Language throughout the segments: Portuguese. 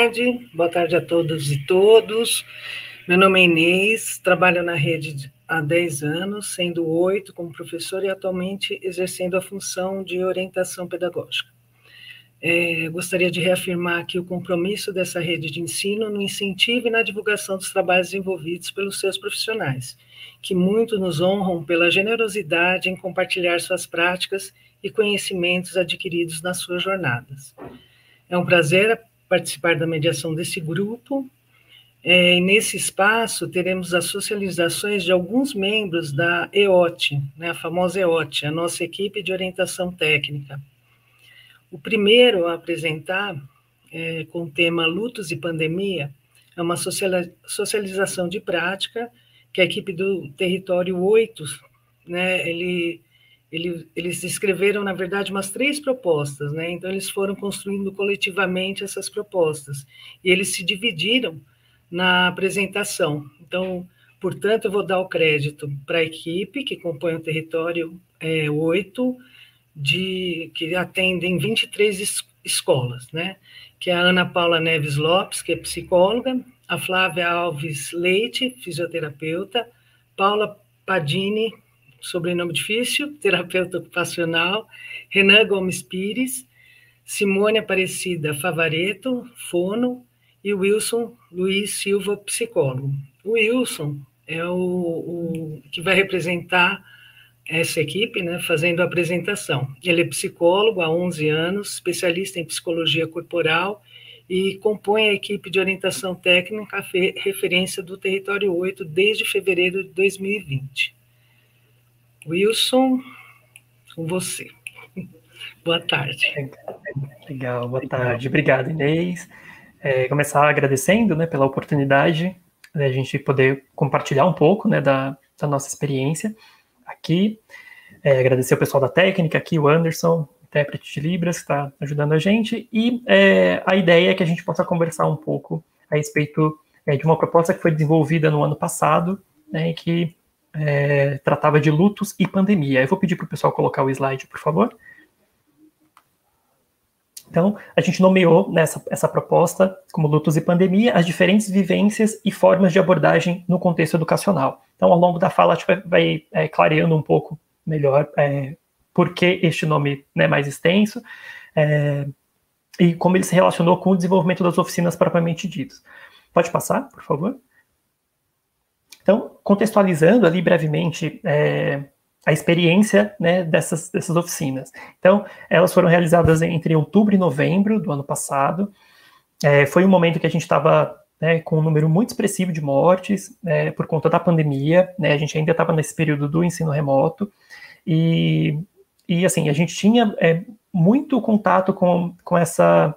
tarde, boa tarde a todos e todos. Meu nome é Inês, trabalho na rede há 10 anos, sendo oito como professora e atualmente exercendo a função de orientação pedagógica. É, gostaria de reafirmar aqui o compromisso dessa rede de ensino no incentivo e na divulgação dos trabalhos desenvolvidos pelos seus profissionais, que muito nos honram pela generosidade em compartilhar suas práticas e conhecimentos adquiridos nas suas jornadas. É um prazer participar da mediação desse grupo. É, nesse espaço teremos as socializações de alguns membros da EOT, né, a famosa EOT, a nossa equipe de orientação técnica o primeiro a apresentar, é, com o tema Lutos e Pandemia, é uma socialização de prática que a equipe do Território 8, né, ele, ele, eles escreveram, na verdade, umas três propostas, né, então eles foram construindo coletivamente essas propostas, e eles se dividiram na apresentação. Então, portanto, eu vou dar o crédito para a equipe que compõe o Território é, 8, de que atendem 23 es, escolas, né? Que é a Ana Paula Neves Lopes, que é psicóloga, a Flávia Alves Leite, fisioterapeuta, Paula Padini, sobrenome difícil, terapeuta ocupacional, Renan Gomes Pires, Simone Aparecida Favareto, fono, e Wilson Luiz Silva, psicólogo. O Wilson é o, o que vai representar essa equipe, né, fazendo a apresentação. Ele é psicólogo há 11 anos, especialista em psicologia corporal e compõe a equipe de orientação técnica referência do Território 8 desde fevereiro de 2020. Wilson, com você. Boa tarde. Legal, boa tarde. Obrigado, Inês. É, começar agradecendo né, pela oportunidade da gente poder compartilhar um pouco né, da, da nossa experiência aqui. É, agradecer o pessoal da técnica aqui, o Anderson, intérprete de Libras, que está ajudando a gente. E é, a ideia é que a gente possa conversar um pouco a respeito é, de uma proposta que foi desenvolvida no ano passado, né, que é, tratava de lutos e pandemia. Eu vou pedir para o pessoal colocar o slide, por favor. Então, a gente nomeou nessa essa proposta como lutos e pandemia as diferentes vivências e formas de abordagem no contexto educacional. Então, ao longo da fala, a gente vai, vai é, clareando um pouco melhor é, por que este nome né, mais extenso é, e como ele se relacionou com o desenvolvimento das oficinas propriamente ditas. Pode passar, por favor? Então, contextualizando ali brevemente é, a experiência né, dessas, dessas oficinas. Então, elas foram realizadas entre outubro e novembro do ano passado. É, foi um momento que a gente estava né, com um número muito expressivo de mortes é, por conta da pandemia. Né, a gente ainda estava nesse período do ensino remoto. E, e assim, a gente tinha é, muito contato com, com, essa,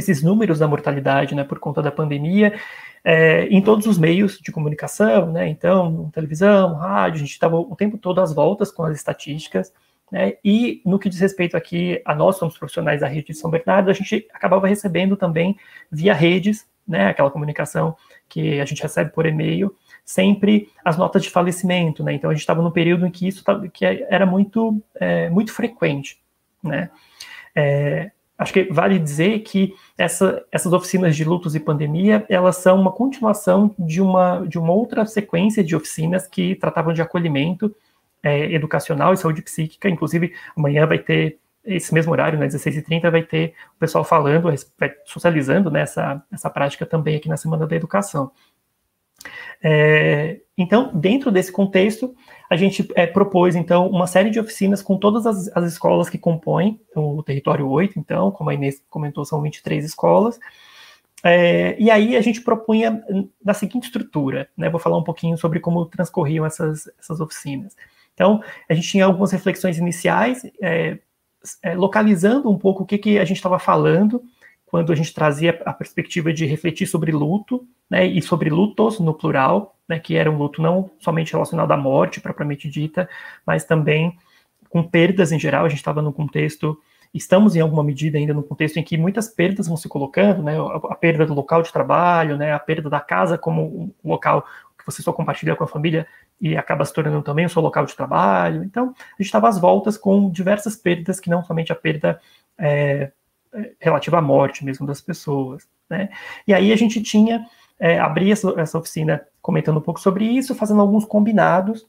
esses números da mortalidade né, por conta da pandemia é, em todos os meios de comunicação, né? Então, televisão, rádio, a gente estava o tempo todo às voltas com as estatísticas, né? E no que diz respeito aqui a nós, somos profissionais da rede de São Bernardo, a gente acabava recebendo também via redes, né? Aquela comunicação que a gente recebe por e-mail, sempre as notas de falecimento, né? Então a gente estava num período em que isso que era muito, é, muito frequente, né? É, acho que vale dizer que essa, essas oficinas de lutos e pandemia, elas são uma continuação de uma, de uma outra sequência de oficinas que tratavam de acolhimento é, educacional e saúde psíquica, inclusive amanhã vai ter esse mesmo horário, né, 16h30, vai ter o pessoal falando, socializando né, essa prática também aqui na Semana da Educação. É, então, dentro desse contexto, a gente é, propôs, então, uma série de oficinas com todas as, as, escolas que compõem o território 8, então, como a Inês comentou, são 23 escolas, é, e aí a gente propunha na seguinte estrutura, né, vou falar um pouquinho sobre como transcorriam essas, essas oficinas. Então, a gente tinha algumas reflexões iniciais, é, é, localizando um pouco o que, que a gente estava falando, quando a gente trazia a perspectiva de refletir sobre luto, né, e sobre lutos no plural, né, que era um luto não somente relacionado à morte propriamente dita, mas também com perdas em geral. A gente estava num contexto, estamos em alguma medida ainda num contexto em que muitas perdas vão se colocando, né, a, perda do local de trabalho, né, a perda da casa como um local que você só compartilha com a família e acaba se tornando também o seu local de trabalho. Então, a gente estava às voltas com diversas perdas, que não somente a perda é, relativa à morte mesmo das pessoas. Né? E aí a gente tinha, é, essa, essa, oficina comentando um pouco sobre isso, fazendo alguns combinados,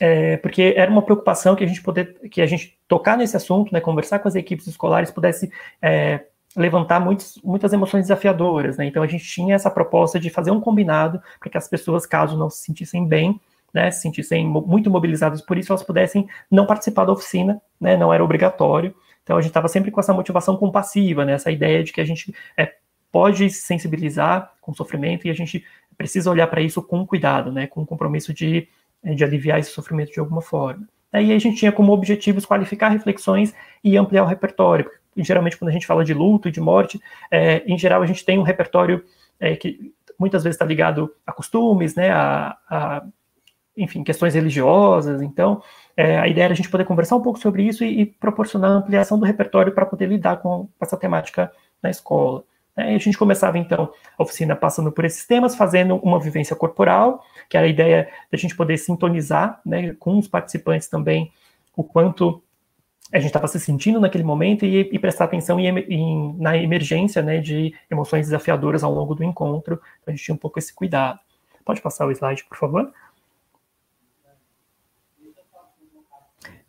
é, porque era uma preocupação que a gente poder, que a gente tocar nesse assunto, né, conversar com as equipes escolares, pudesse é, levantar muitos, muitas emoções desafiadoras, né? Então a gente tinha essa proposta de fazer um combinado para que as pessoas, caso não se sentissem bem, né, se sentissem muito mobilizadas por isso, elas pudessem não participar da oficina, né, não era obrigatório. Então a gente estava sempre com essa motivação compassiva, né, essa ideia de que a gente é, pode se sensibilizar com sofrimento e a gente precisa olhar para isso com cuidado, né, com o compromisso de, é, de aliviar esse sofrimento de alguma forma. Aí a gente tinha como objetivos qualificar reflexões e ampliar o repertório. Geralmente, quando a gente fala de luto e de morte, é, em geral a gente tem um repertório é, que muitas vezes está ligado a costumes, né, a, a enfim, questões religiosas. Então, é, a ideia era a gente poder conversar um pouco sobre isso e, e proporcionar ampliação do repertório para poder lidar com essa temática na escola. É, e a gente começava, então, a oficina passando por esses temas, fazendo uma vivência corporal, que era a ideia da gente poder sintonizar né, com os participantes também o quanto a gente estava se sentindo naquele momento e, e prestar atenção em, em, na emergência né, de emoções desafiadoras ao longo do encontro. Então, a gente tinha um pouco esse cuidado. Pode passar o slide, por favor?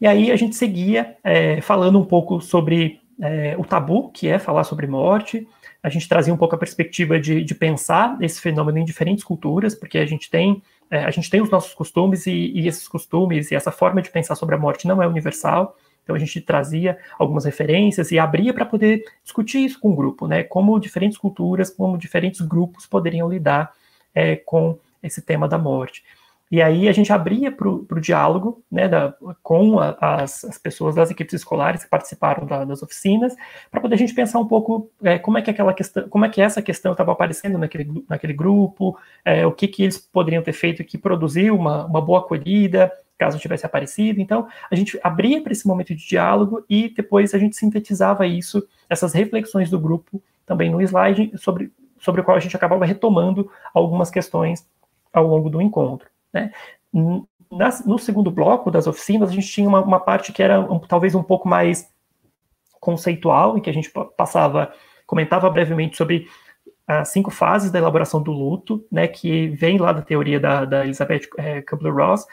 E aí a gente seguia é, falando um pouco sobre é, o tabu, que é falar sobre morte. A gente trazia um pouco a perspectiva de, de pensar esse fenômeno em diferentes culturas, porque a gente tem é, a gente tem os nossos costumes e, e, esses costumes e essa forma de pensar sobre a morte não é universal. Então a gente trazia algumas referências e abria para poder discutir isso com o grupo, né? Como diferentes culturas, como diferentes grupos poderiam lidar é, com esse tema da morte. E aí a gente abria para o diálogo né, da, com a, as, as, pessoas das equipes escolares que participaram da, das oficinas, para poder a gente pensar um pouco é, como é que aquela questão, como é que essa questão estava aparecendo naquele, naquele grupo, é, o que, que eles poderiam ter feito que produziu uma, uma boa acolhida, caso tivesse aparecido. Então, a gente abria para esse momento de diálogo e depois a gente sintetizava isso, essas reflexões do grupo, também no slide, sobre, sobre o qual a gente acabava retomando algumas questões ao longo do encontro. Né? no segundo bloco das oficinas, a gente tinha uma, uma parte que era um, talvez um pouco mais conceitual, em que a gente passava, comentava brevemente sobre as cinco fases da elaboração do luto, né, que vem lá da teoria da, da Elizabeth é, Kubler-Ross,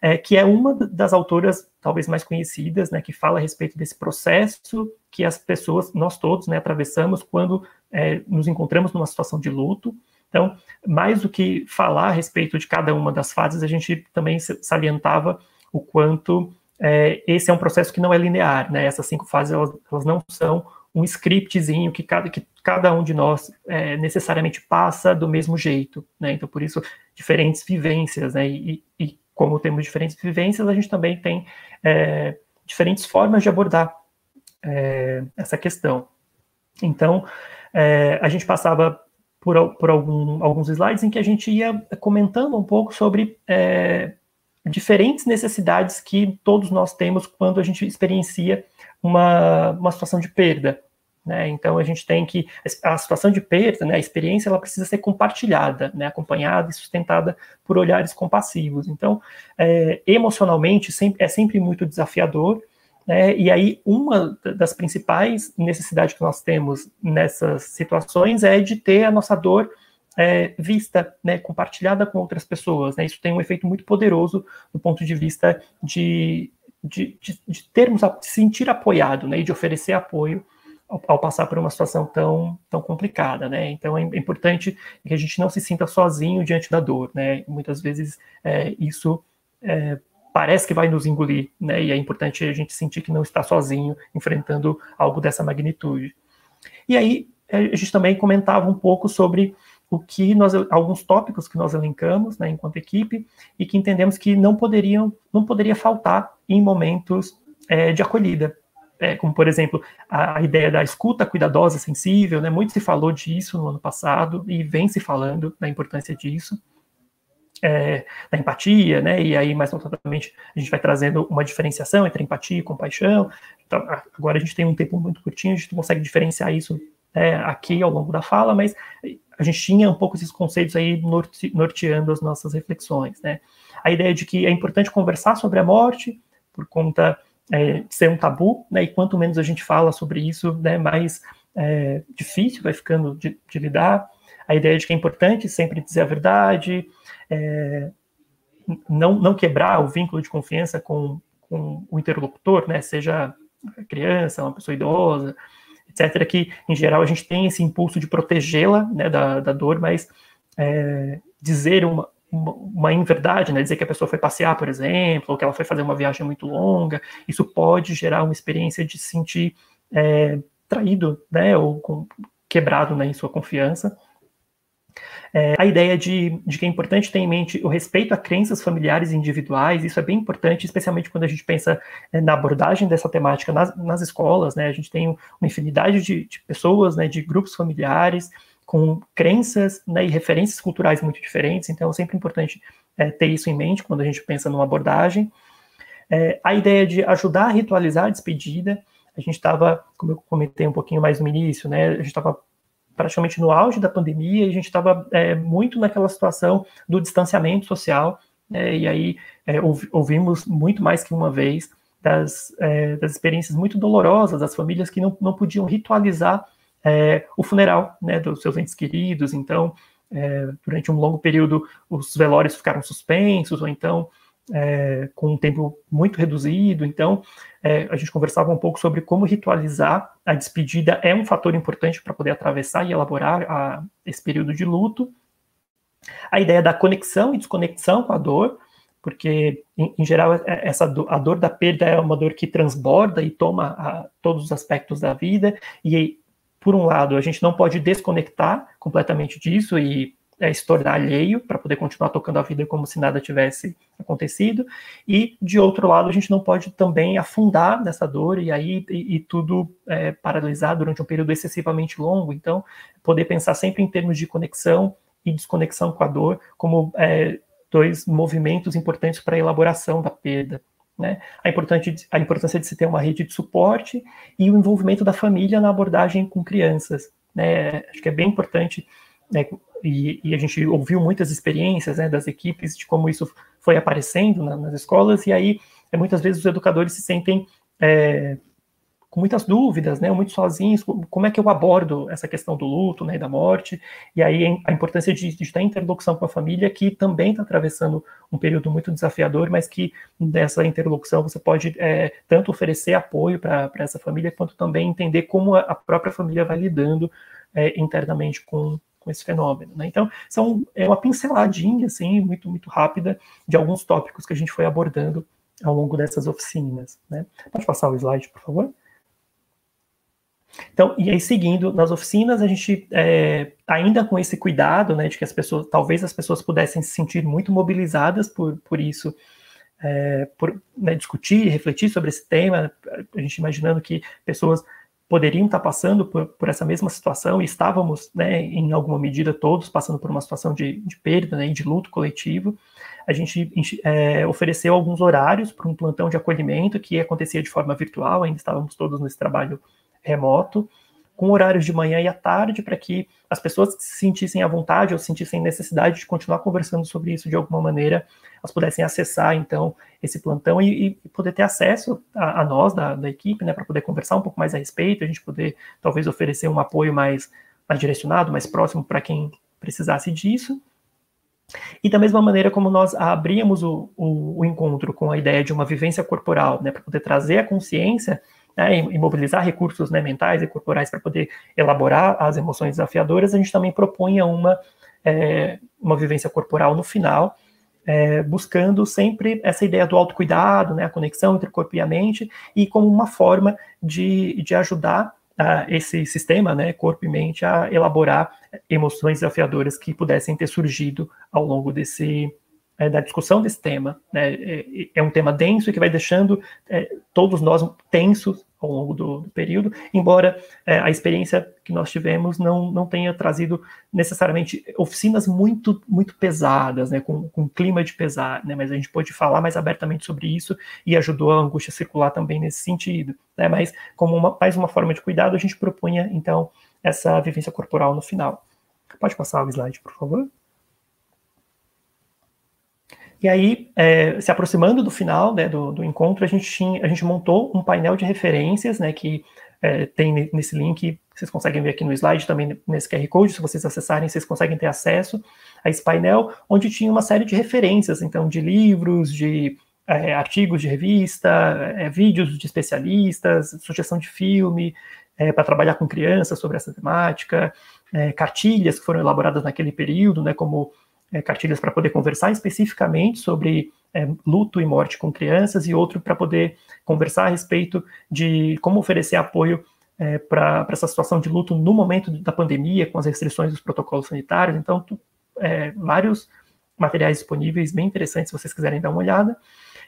é, que é uma das autoras talvez mais conhecidas, né, que fala a respeito desse processo que as pessoas, nós todos, né, atravessamos quando é, nos encontramos numa situação de luto, então, mais do que falar a respeito de cada uma das fases, a gente também salientava o quanto é, esse é um processo que não é linear, né? Essas cinco fases, elas, elas não são um scriptzinho que cada, que cada um de nós é, necessariamente passa do mesmo jeito, né? Então, por isso, diferentes vivências, né? E, e como temos diferentes vivências, a gente também tem é, diferentes formas de abordar é, essa questão. Então, é, a gente passava por, por algum, alguns slides em que a gente ia comentando um pouco sobre é, diferentes necessidades que todos nós temos quando a gente experiencia uma, uma situação de perda. Né? Então a gente tem que a situação de perda, né, a experiência, ela precisa ser compartilhada, né, acompanhada e sustentada por olhares compassivos. Então, é, emocionalmente sempre, é sempre muito desafiador né? E aí, uma das principais necessidades que nós temos nessas situações é de ter a nossa dor é, vista, né, compartilhada com outras pessoas. Né? Isso tem um efeito muito poderoso do ponto de vista de, de, de, de termos, de sentir apoiado né, e de oferecer apoio ao, ao, passar por uma situação tão, tão complicada. Né? Então, é, é importante que a gente não se sinta sozinho diante da dor. Né? Muitas vezes, é, isso é, parece que vai nos engolir, né? E é importante a gente sentir que não está sozinho enfrentando algo dessa magnitude. E aí a gente também comentava um pouco sobre o que nós alguns tópicos que nós elencamos, né, enquanto equipe e que entendemos que não poderiam não poderia faltar em momentos é, de acolhida, é, como por exemplo a, a, ideia da escuta cuidadosa, sensível, né? Muito se falou disso no ano passado e vem se falando da importância disso é, da empatia, né? E aí, mais notadamente, a gente vai trazendo uma diferenciação entre empatia e compaixão. Então, agora a gente tem um tempo muito curtinho, a gente consegue diferenciar isso né, aqui ao longo da fala, mas a gente tinha um pouco esses conceitos aí norte, norteando as nossas reflexões, né? A ideia de que é importante conversar sobre a morte por conta é, ser um tabu, né, e quanto menos a gente fala sobre isso, né, mais é, difícil vai ficando de, de, lidar. A ideia de que é importante sempre dizer a verdade, é, não, não quebrar o vínculo de confiança com, com o interlocutor, né, seja criança, uma pessoa idosa, etc., que, em geral, a gente tem esse impulso de protegê-la né, da, da dor, mas é, dizer uma, uma, uma inverdade, né, dizer que a pessoa foi passear, por exemplo, ou que ela foi fazer uma viagem muito longa, isso pode gerar uma experiência de se sentir é, traído, né, ou com, quebrado né, em sua confiança. É, a ideia de, de, que é importante ter em mente o respeito a crenças familiares e individuais, isso é bem importante, especialmente quando a gente pensa é, na abordagem dessa temática nas, nas, escolas, né? A gente tem uma infinidade de, de pessoas, né, de grupos familiares com crenças né, e referências culturais muito diferentes, então é sempre importante é, ter isso em mente quando a gente pensa numa abordagem. É, a ideia de ajudar a ritualizar a despedida, a gente estava, como eu comentei um pouquinho mais no início, né, a gente estava praticamente no auge da pandemia, e a gente estava é, muito naquela situação do distanciamento social, é, e aí é, ouvimos muito mais que uma vez das, é, das experiências muito dolorosas das famílias que não, não podiam ritualizar é, o funeral né, dos seus entes queridos, então, é, durante um longo período, os velórios ficaram suspensos, ou então é, com um tempo muito reduzido. Então, é, a gente conversava um pouco sobre como ritualizar a despedida é um fator importante para poder atravessar e elaborar a, esse período de luto. A ideia da conexão e desconexão com a dor, porque, em, em geral, é, essa do, a dor da perda é uma dor que transborda e toma a, todos os aspectos da vida, e, por um lado, a gente não pode desconectar completamente disso e é, se tornar alheio para poder continuar tocando a vida como se nada tivesse acontecido, e de outro lado a gente não pode também afundar nessa dor e aí e, e tudo é, paralisar durante um período excessivamente longo. Então, poder pensar sempre em termos de conexão e desconexão com a dor como é, dois movimentos importantes para a elaboração da perda. Né? A, importante, a importância de se ter uma rede de suporte e o envolvimento da família na abordagem com crianças. Né? Acho que é bem importante né, e, e, a gente ouviu muitas experiências né, das equipes de como isso foi aparecendo na, nas escolas, e aí é, muitas vezes os educadores se sentem é, com muitas dúvidas, né, muito sozinhos, como é que eu abordo essa questão do luto né, da morte, e aí a importância de, de em interlocução com a família, que também está atravessando um período muito desafiador, mas que nessa interlocução você pode é, tanto oferecer apoio para essa família, quanto também entender como a própria família vai lidando é, internamente com, com esse fenômeno. Né? Então, são, é uma pinceladinha, assim, muito, muito rápida, de alguns tópicos que a gente foi abordando ao longo dessas oficinas. Né? Pode passar o slide, por favor? Então, e aí seguindo nas oficinas, a gente é, ainda com esse cuidado, né, de que as pessoas, talvez as pessoas pudessem se sentir muito mobilizadas por, por isso, é, por né, discutir, refletir sobre esse tema, a gente imaginando que pessoas poderiam estar passando por, por, essa mesma situação e estávamos, né, em alguma medida, todos passando por uma situação de, de perda né, e de luto coletivo. A gente é, ofereceu alguns horários para um plantão de acolhimento que acontecia de forma virtual, ainda estávamos todos nesse trabalho remoto, com horários de manhã e à tarde, para que as pessoas que se sentissem à vontade ou sentissem necessidade de continuar conversando sobre isso de alguma maneira, elas pudessem acessar, então, esse plantão e, e poder ter acesso a, a nós, da, da equipe, né, para poder conversar um pouco mais a respeito, a gente poder, talvez, oferecer um apoio mais, mais direcionado, mais próximo para quem precisasse disso. E da mesma maneira como nós abríamos o, o, o encontro com a ideia de uma vivência corporal, né, para poder trazer a consciência né, e mobilizar recursos né, mentais e corporais para poder elaborar as emoções desafiadoras, a gente também propunha uma, é, uma vivência corporal no final, é, buscando sempre essa ideia do autocuidado, né, a conexão entre corpo e a mente, e como uma forma de, de ajudar uh, esse sistema, né, corpo e mente, a elaborar emoções desafiadoras que pudessem ter surgido ao longo desse, é, da discussão desse tema. Né? É, é, um tema denso e que vai deixando é, todos nós tensos ao longo do, do período, embora é, a experiência que nós tivemos não, não tenha trazido necessariamente oficinas muito muito pesadas, né, com, com clima de pesar, né, mas a gente pôde falar mais abertamente sobre isso e ajudou a angústia circular também nesse sentido. Né, mas como uma, mais uma forma de cuidado, a gente propunha então essa vivência corporal no final. Pode passar o slide, por favor? E aí, é, se aproximando do final né, do, do, encontro, a gente, tinha, a gente montou um painel de referências, né, que é, tem nesse link, vocês conseguem ver aqui no slide, também nesse QR Code, se vocês acessarem, vocês conseguem ter acesso a esse painel, onde tinha uma série de referências, então, de livros, de é, artigos de revista, é, vídeos de especialistas, sugestão de filme, é, para trabalhar com crianças sobre essa temática, é, cartilhas que foram elaboradas naquele período, né, como é, cartilhas para poder conversar especificamente sobre é, luto e morte com crianças, e outro para poder conversar a respeito de como oferecer apoio é, para essa situação de luto no momento da pandemia, com as restrições dos protocolos sanitários. Então, tu, é, vários materiais disponíveis, bem interessantes, se vocês quiserem dar uma olhada.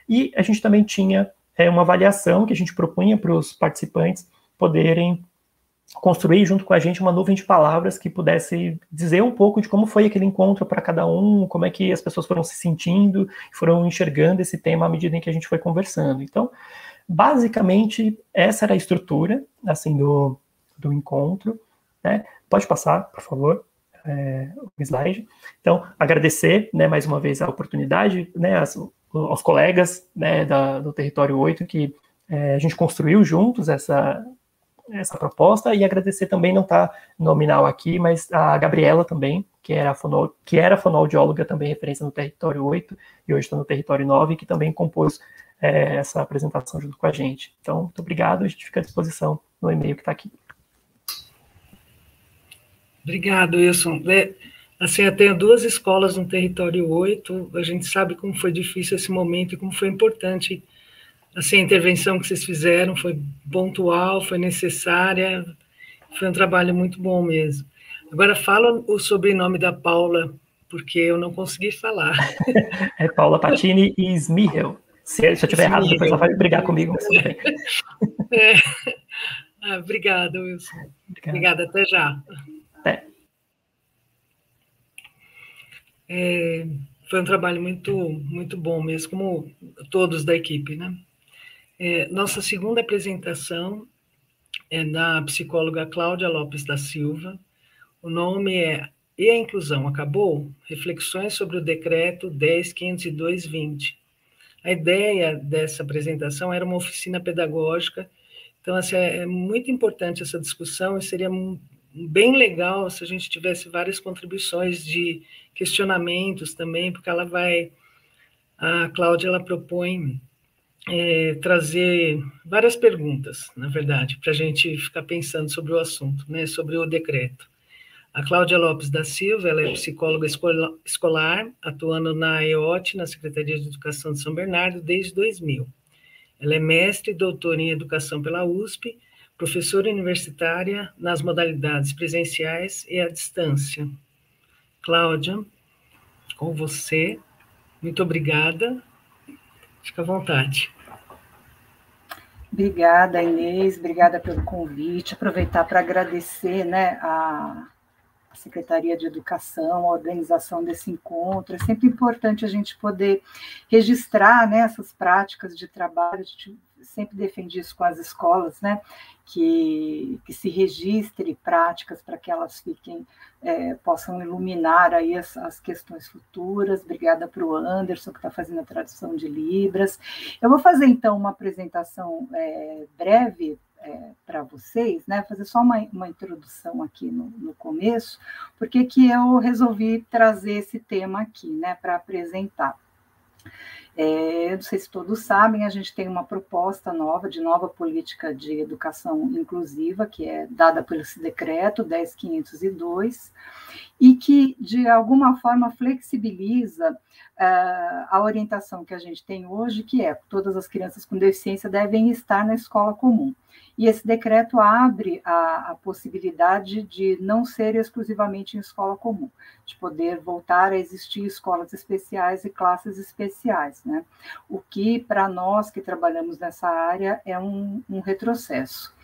E a gente também tinha é, uma avaliação que a gente propunha para os participantes poderem construir junto com a gente uma nuvem de palavras que pudesse dizer um pouco de como foi aquele encontro para cada um, como é que as pessoas foram se sentindo, foram enxergando esse tema à medida em que a gente foi conversando. Então, basicamente, essa era a estrutura, assim, do, do encontro, né? Pode passar, por favor, é, o slide. Então, agradecer, né, mais uma vez a oportunidade, né, as, aos colegas, né, da, do Território 8, que é, a gente construiu juntos essa, essa proposta e agradecer também, não está nominal aqui, mas a Gabriela também, que era, fono, que era fonoaudióloga também, referência no Território 8, e hoje está no Território 9, que também compôs é, essa apresentação junto com a gente. Então, muito obrigado, a gente fica à disposição no e-mail que está aqui. Obrigado, Wilson. É, assim, tenho duas escolas no Território 8, a gente sabe como foi difícil esse momento e como foi importante assim, a intervenção que vocês fizeram foi pontual, foi necessária, foi um trabalho muito bom mesmo. Agora fala o sobrenome da Paula, porque eu não consegui falar. é Paula Patini e Smihel. Se, eu estiver errado, depois ela vai brigar comigo. É. Ah, obrigada, Wilson. Obrigado. Obrigada, até já. Até. É, foi um trabalho muito, muito bom mesmo, como todos da equipe, né? É, nossa segunda apresentação é da psicóloga Cláudia Lopes da Silva. O nome é E a Inclusão Acabou? Reflexões sobre o Decreto 10.502.20. A ideia dessa apresentação era uma oficina pedagógica, então assim, é muito importante essa discussão e seria bem legal se a gente tivesse várias contribuições de questionamentos também, porque ela vai, a Cláudia ela propõe é, trazer várias perguntas, na verdade, para a gente ficar pensando sobre o assunto, né, sobre o decreto. A Cláudia Lopes da Silva, ela é psicóloga escolar, atuando na EOT, na Secretaria de Educação de São Bernardo, desde 2000. Ela é mestre e doutora em Educação pela USP, professora universitária nas modalidades presenciais e à distância. Cláudia, com você, muito obrigada. Fica à vontade. Obrigada, Inês, obrigada pelo convite. Aproveitar para agradecer né, a, Secretaria de Educação, a organização desse encontro. É sempre importante a gente poder registrar né, essas práticas de trabalho. A gente sempre defendi isso com as escolas, né? Que, que se registre práticas para que elas fiquem, é, possam iluminar aí as, as questões futuras. Obrigada para o Anderson, que está fazendo a tradução de Libras. Eu vou fazer, então, uma apresentação é, breve é, para vocês, né? Fazer só uma, uma introdução aqui no, no começo, porque que eu resolvi trazer esse tema aqui, né, para apresentar. É, não sei se todos sabem, a gente tem uma proposta nova, de nova política de educação inclusiva, que é dada pelo esse decreto 10502, e que, de alguma forma, flexibiliza uh, a orientação que a gente tem hoje, que é todas as crianças com deficiência devem estar na escola comum. E esse decreto abre a, a, possibilidade de não ser exclusivamente em escola comum, de poder voltar a existir escolas especiais e classes especiais, né? O que, para nós que trabalhamos nessa área, é um, um retrocesso.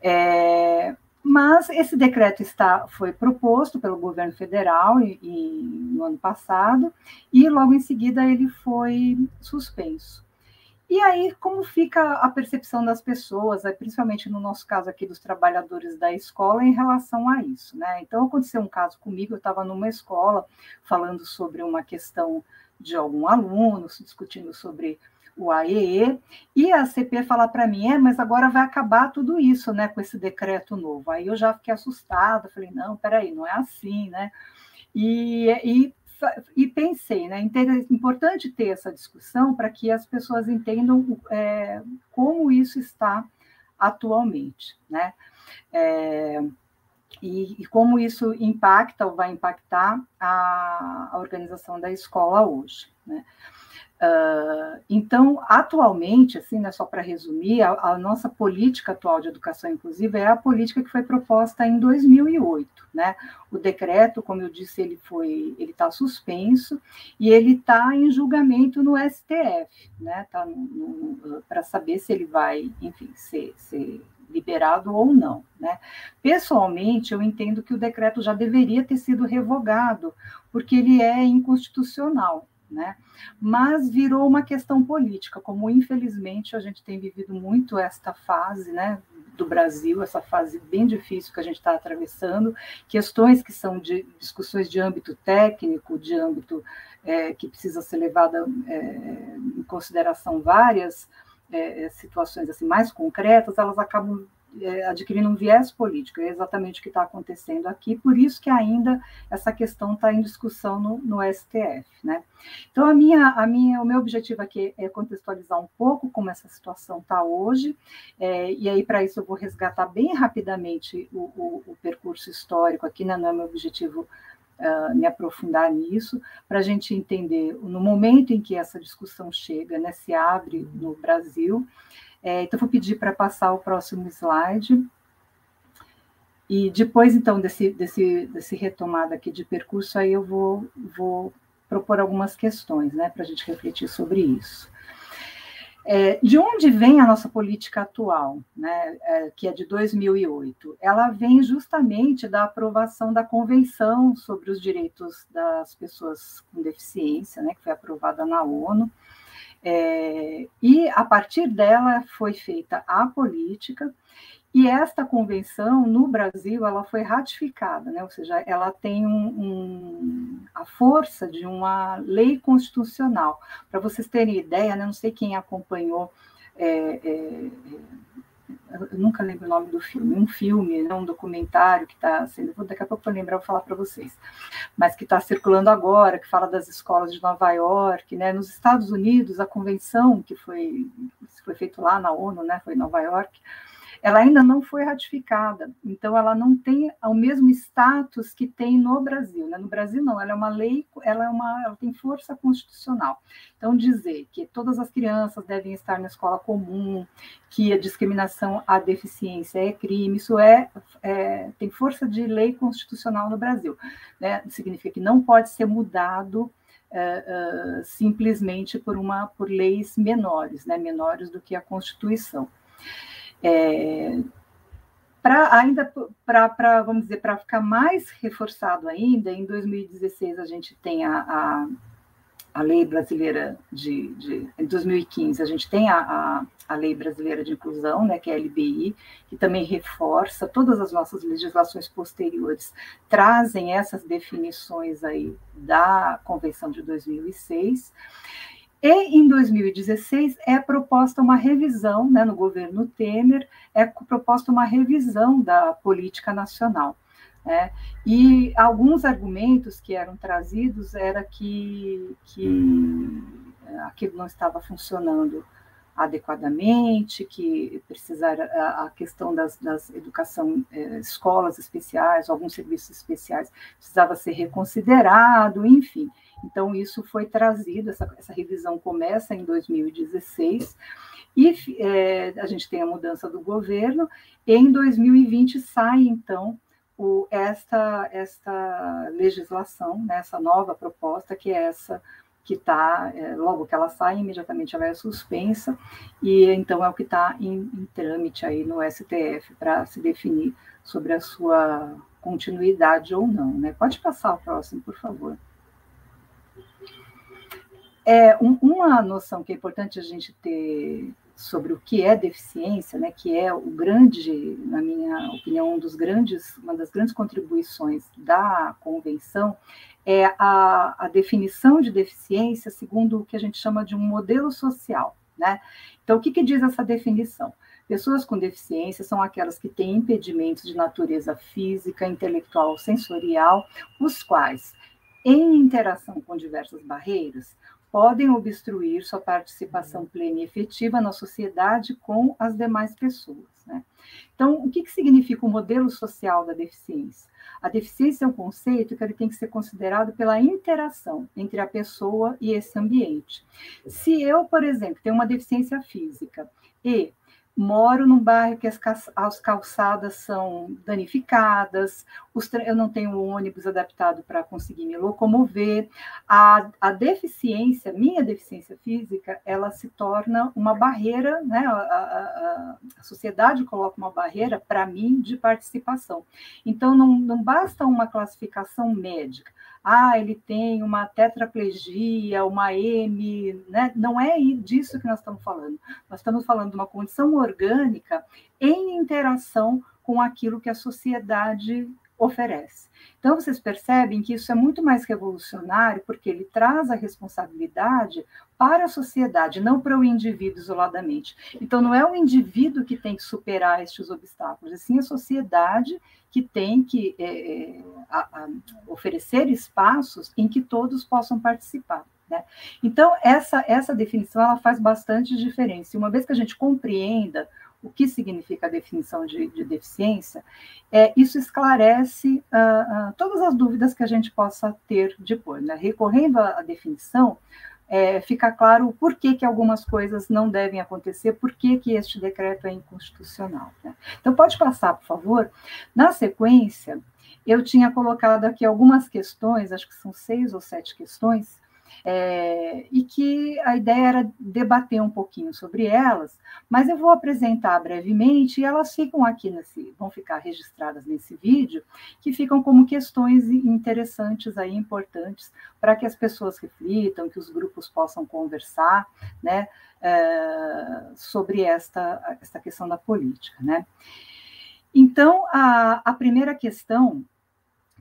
É, mas esse decreto está, foi proposto pelo governo federal e, e, no ano passado, e logo em seguida ele foi suspenso. E aí, como fica a percepção das pessoas, principalmente no nosso caso aqui dos trabalhadores da escola, em relação a isso? Né? Então, aconteceu um caso comigo, eu estava numa escola falando sobre uma questão de algum aluno, discutindo sobre o AEE, e a CP falar para mim, é, mas agora vai acabar tudo isso, né, com esse decreto novo. Aí eu já fiquei assustada, falei, não, peraí, não é assim, né? E, e e pensei, né, importante ter essa discussão para que as pessoas entendam é, como isso está atualmente, né, é, e, e, como isso impacta ou vai impactar a, a organização da escola hoje, né. Uh, então, atualmente, assim, né, só para resumir, a, a, nossa política atual de educação inclusiva é a política que foi proposta em 2008, né? O decreto, como eu disse, ele foi, ele está suspenso e ele está em julgamento no STF, né? Tá para saber se ele vai, enfim, ser, ser liberado ou não, né? Pessoalmente, eu entendo que o decreto já deveria ter sido revogado, porque ele é inconstitucional, né? Mas virou uma questão política, como infelizmente a gente tem vivido muito esta fase, né, do Brasil, essa fase bem difícil que a gente está atravessando, questões que são de discussões de âmbito técnico, de âmbito é, que precisa ser levada é, em consideração várias é, situações assim mais concretas, elas acabam é, adquirindo um viés político, é exatamente o que está acontecendo aqui, por isso que ainda essa questão está em discussão no, no, STF. Né? Então, a minha, a minha, o meu objetivo aqui é contextualizar um pouco como essa situação está hoje, é, e aí, para isso, eu vou resgatar bem rapidamente o, o, o percurso histórico aqui, né? não é meu objetivo Uh, me aprofundar nisso, para a gente entender no momento em que essa discussão chega, né, se abre no Brasil, é, então, vou pedir para passar o próximo slide. E depois, então, desse, desse, desse retomada aqui de percurso, aí eu vou, vou propor algumas questões, né, para a gente refletir sobre isso. É, de onde vem a nossa política atual, né, é, que é de 2008? Ela vem justamente da aprovação da Convenção sobre os Direitos das Pessoas com Deficiência, né, que foi aprovada na ONU, é, e a partir dela foi feita a política, e esta convenção no Brasil ela foi ratificada, né? ou seja, ela tem um, um, a força de uma lei constitucional. Para vocês terem ideia, né? não sei quem acompanhou é, é, eu nunca lembro o nome do filme, um filme, né, um documentário que está sendo, daqui a pouco eu lembrar, vou falar para vocês, mas que está circulando agora, que fala das escolas de Nova York, né, nos Estados Unidos, a convenção que foi, foi feito lá na ONU, né, foi em Nova York, ela ainda não foi ratificada, então ela não tem o mesmo status que tem no Brasil. Né? No Brasil não, ela é uma lei, ela é uma, ela tem força constitucional. Então dizer que todas as crianças devem estar na escola comum, que a discriminação à deficiência é crime, isso é, é tem força de lei constitucional no Brasil. Né? Significa que não pode ser mudado Uh, uh, simplesmente por uma por leis menores, né, menores do que a Constituição. É, para ainda para vamos dizer para ficar mais reforçado ainda em 2016 a gente tem a, a, a lei brasileira de, de, em 2015 a gente tem a, a, a, lei brasileira de inclusão né que é a LBI que também reforça todas as nossas legislações posteriores trazem essas definições aí da convenção de 2006 e em 2016 é proposta uma revisão, né, no governo Temer, é proposta uma revisão da política nacional. Né? E alguns argumentos que eram trazidos era que, que aquilo não estava funcionando adequadamente, que precisar a questão das, das educação, eh, escolas especiais, alguns serviços especiais, precisava ser reconsiderado, enfim. Então, isso foi trazido, essa, essa revisão começa em 2016, e é, a gente tem a mudança do governo, e em 2020 sai, então, o, esta, esta legislação, né, essa nova proposta, que é essa que está, é, logo que ela sai, imediatamente ela é suspensa, e então é o que está em, em trâmite aí no STF para se definir sobre a sua continuidade ou não. Né? Pode passar o próximo, por favor. É, um, uma noção que é importante a gente ter sobre o que é deficiência, né, que é o grande, na minha opinião, um dos grandes, uma das grandes contribuições da convenção, é a, a definição de deficiência segundo o que a gente chama de um modelo social. Né? Então, o que, que diz essa definição? Pessoas com deficiência são aquelas que têm impedimentos de natureza física, intelectual sensorial, os quais, em interação com diversas barreiras, podem obstruir sua participação plena e efetiva na sociedade com as demais pessoas. Né? Então, o que, que significa o modelo social da deficiência? A deficiência é um conceito que ele tem que ser considerado pela interação entre a pessoa e esse ambiente. Se eu, por exemplo, tenho uma deficiência física e moro num bairro que as, as calçadas são danificadas, eu não tenho ônibus adaptado para conseguir me locomover. A, a deficiência, minha deficiência física, ela se torna uma barreira, né? a, a, a sociedade coloca uma barreira para mim de participação. Então, não, não basta uma classificação médica ah, ele tem uma tetraplegia, uma M, né? não é disso que nós estamos falando. Nós estamos falando de uma condição orgânica em interação com aquilo que a sociedade oferece. Então, vocês percebem que isso é muito mais revolucionário, porque ele traz a responsabilidade para a sociedade, não para o indivíduo isoladamente. Então, não é o indivíduo que tem que superar estes obstáculos, e sim a sociedade que tem que é, a, a oferecer espaços em que todos possam participar. Né? Então, essa, essa definição ela faz bastante diferença. E uma vez que a gente compreenda o que significa a definição de, de deficiência, é, isso esclarece uh, uh, todas as dúvidas que a gente possa ter depois. Né? Recorrendo à, definição, é, fica claro o porquê que algumas coisas não devem acontecer, por que este decreto é inconstitucional. Né? Então, pode passar, por favor. Na sequência, eu tinha colocado aqui algumas questões, acho que são seis ou sete questões, é, e que a ideia era debater um pouquinho sobre elas, mas eu vou apresentar brevemente e elas ficam aqui nesse, vão ficar registradas nesse vídeo, que ficam como questões interessantes aí, importantes, para que as pessoas reflitam, que os grupos possam conversar, né, é, sobre esta, esta questão da política, né. Então, a, a primeira questão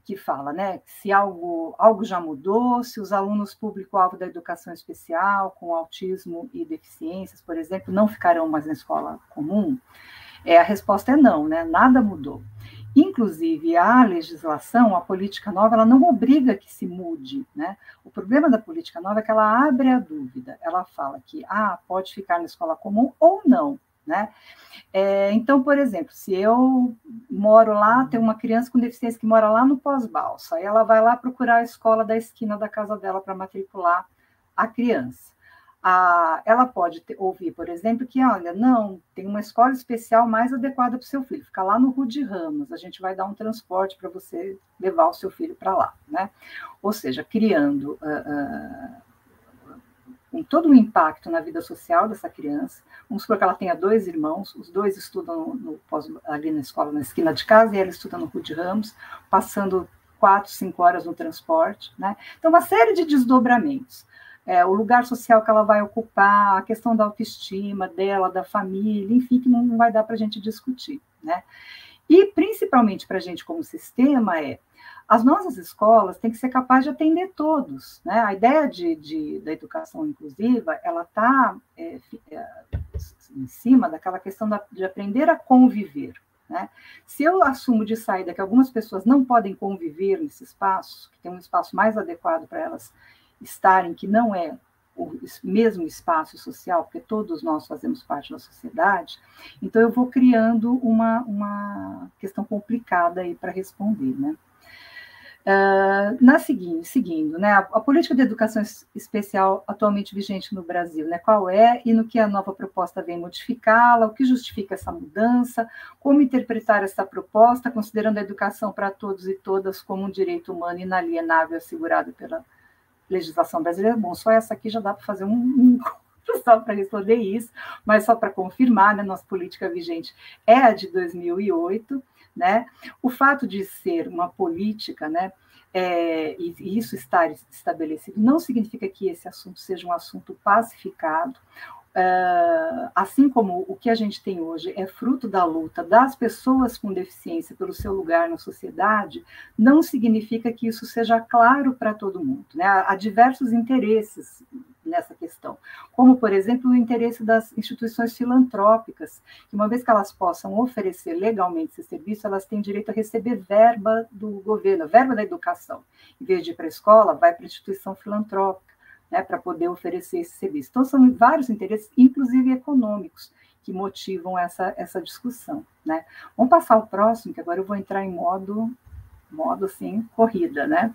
que fala, né, se algo, algo já mudou, se os alunos público-alvo da educação especial, com autismo e deficiências, por exemplo, não ficarão mais na escola comum, é, a resposta é não, né, nada mudou. Inclusive, a legislação, a política nova, ela não obriga que se mude, né? O problema da política nova é que ela abre a dúvida. Ela fala que, ah, pode ficar na escola comum ou não. Né? É, então, por exemplo, se eu moro lá, tem uma criança com deficiência que mora lá no pós-balsa, aí ela vai lá procurar a escola da esquina da casa dela para matricular a criança. Ah, ela pode ter, ouvir, por exemplo, que, olha, não, tem uma escola especial mais adequada para o seu filho, fica lá no Rude Ramos, a gente vai dar um transporte para você levar o seu filho para lá, né? Ou seja, criando uh, uh, tem todo um impacto na vida social dessa criança. Vamos supor que ela tenha dois irmãos, os dois estudam no, ali na escola, na esquina de casa, e ela estuda no Rude Ramos, passando quatro, cinco horas no transporte. Né? Então, uma série de desdobramentos. É, o lugar social que ela vai ocupar, a questão da autoestima dela, da família, enfim, que não vai dar para a gente discutir. Né? E, principalmente para a gente como sistema, é as nossas escolas têm que ser capazes de atender todos. Né? A ideia de, de da educação inclusiva, ela está é, é, em cima daquela questão da, de aprender a conviver. Né? Se eu assumo de saída que algumas pessoas não podem conviver nesse espaço, que tem um espaço mais adequado para elas estarem, que não é o mesmo espaço social, porque todos nós fazemos parte da sociedade, então eu vou criando uma, uma questão complicada aí para responder, né? Uh, na seguinte, seguindo, né, a, a, política de educação especial atualmente vigente no Brasil, né, qual é e no que a nova proposta vem modificá-la, o que justifica essa mudança, como interpretar essa proposta, considerando a educação para todos e todas como um direito humano inalienável assegurado pela legislação brasileira. Bom, só essa aqui já dá para fazer um, um só para responder isso, mas só para confirmar, né, nossa política vigente é a de 2008, né? O fato de ser uma política, né, é, e, e isso estar estabelecido, não significa que esse assunto seja um assunto pacificado. Uh, assim como o que a gente tem hoje é fruto da luta das pessoas com deficiência pelo seu lugar na sociedade, não significa que isso seja claro para todo mundo. Né? Há diversos interesses nessa questão, como, por exemplo, o interesse das instituições filantrópicas, que uma vez que elas possam oferecer legalmente esse serviço, elas têm direito a receber verba do governo, verba da educação. Em vez de ir para a escola, vai para a instituição filantrópica, né, para poder oferecer esse serviço. Então, são vários interesses, inclusive econômicos, que motivam essa, essa discussão. Né? Vamos passar o próximo, que agora eu vou entrar em modo, modo assim, corrida, né?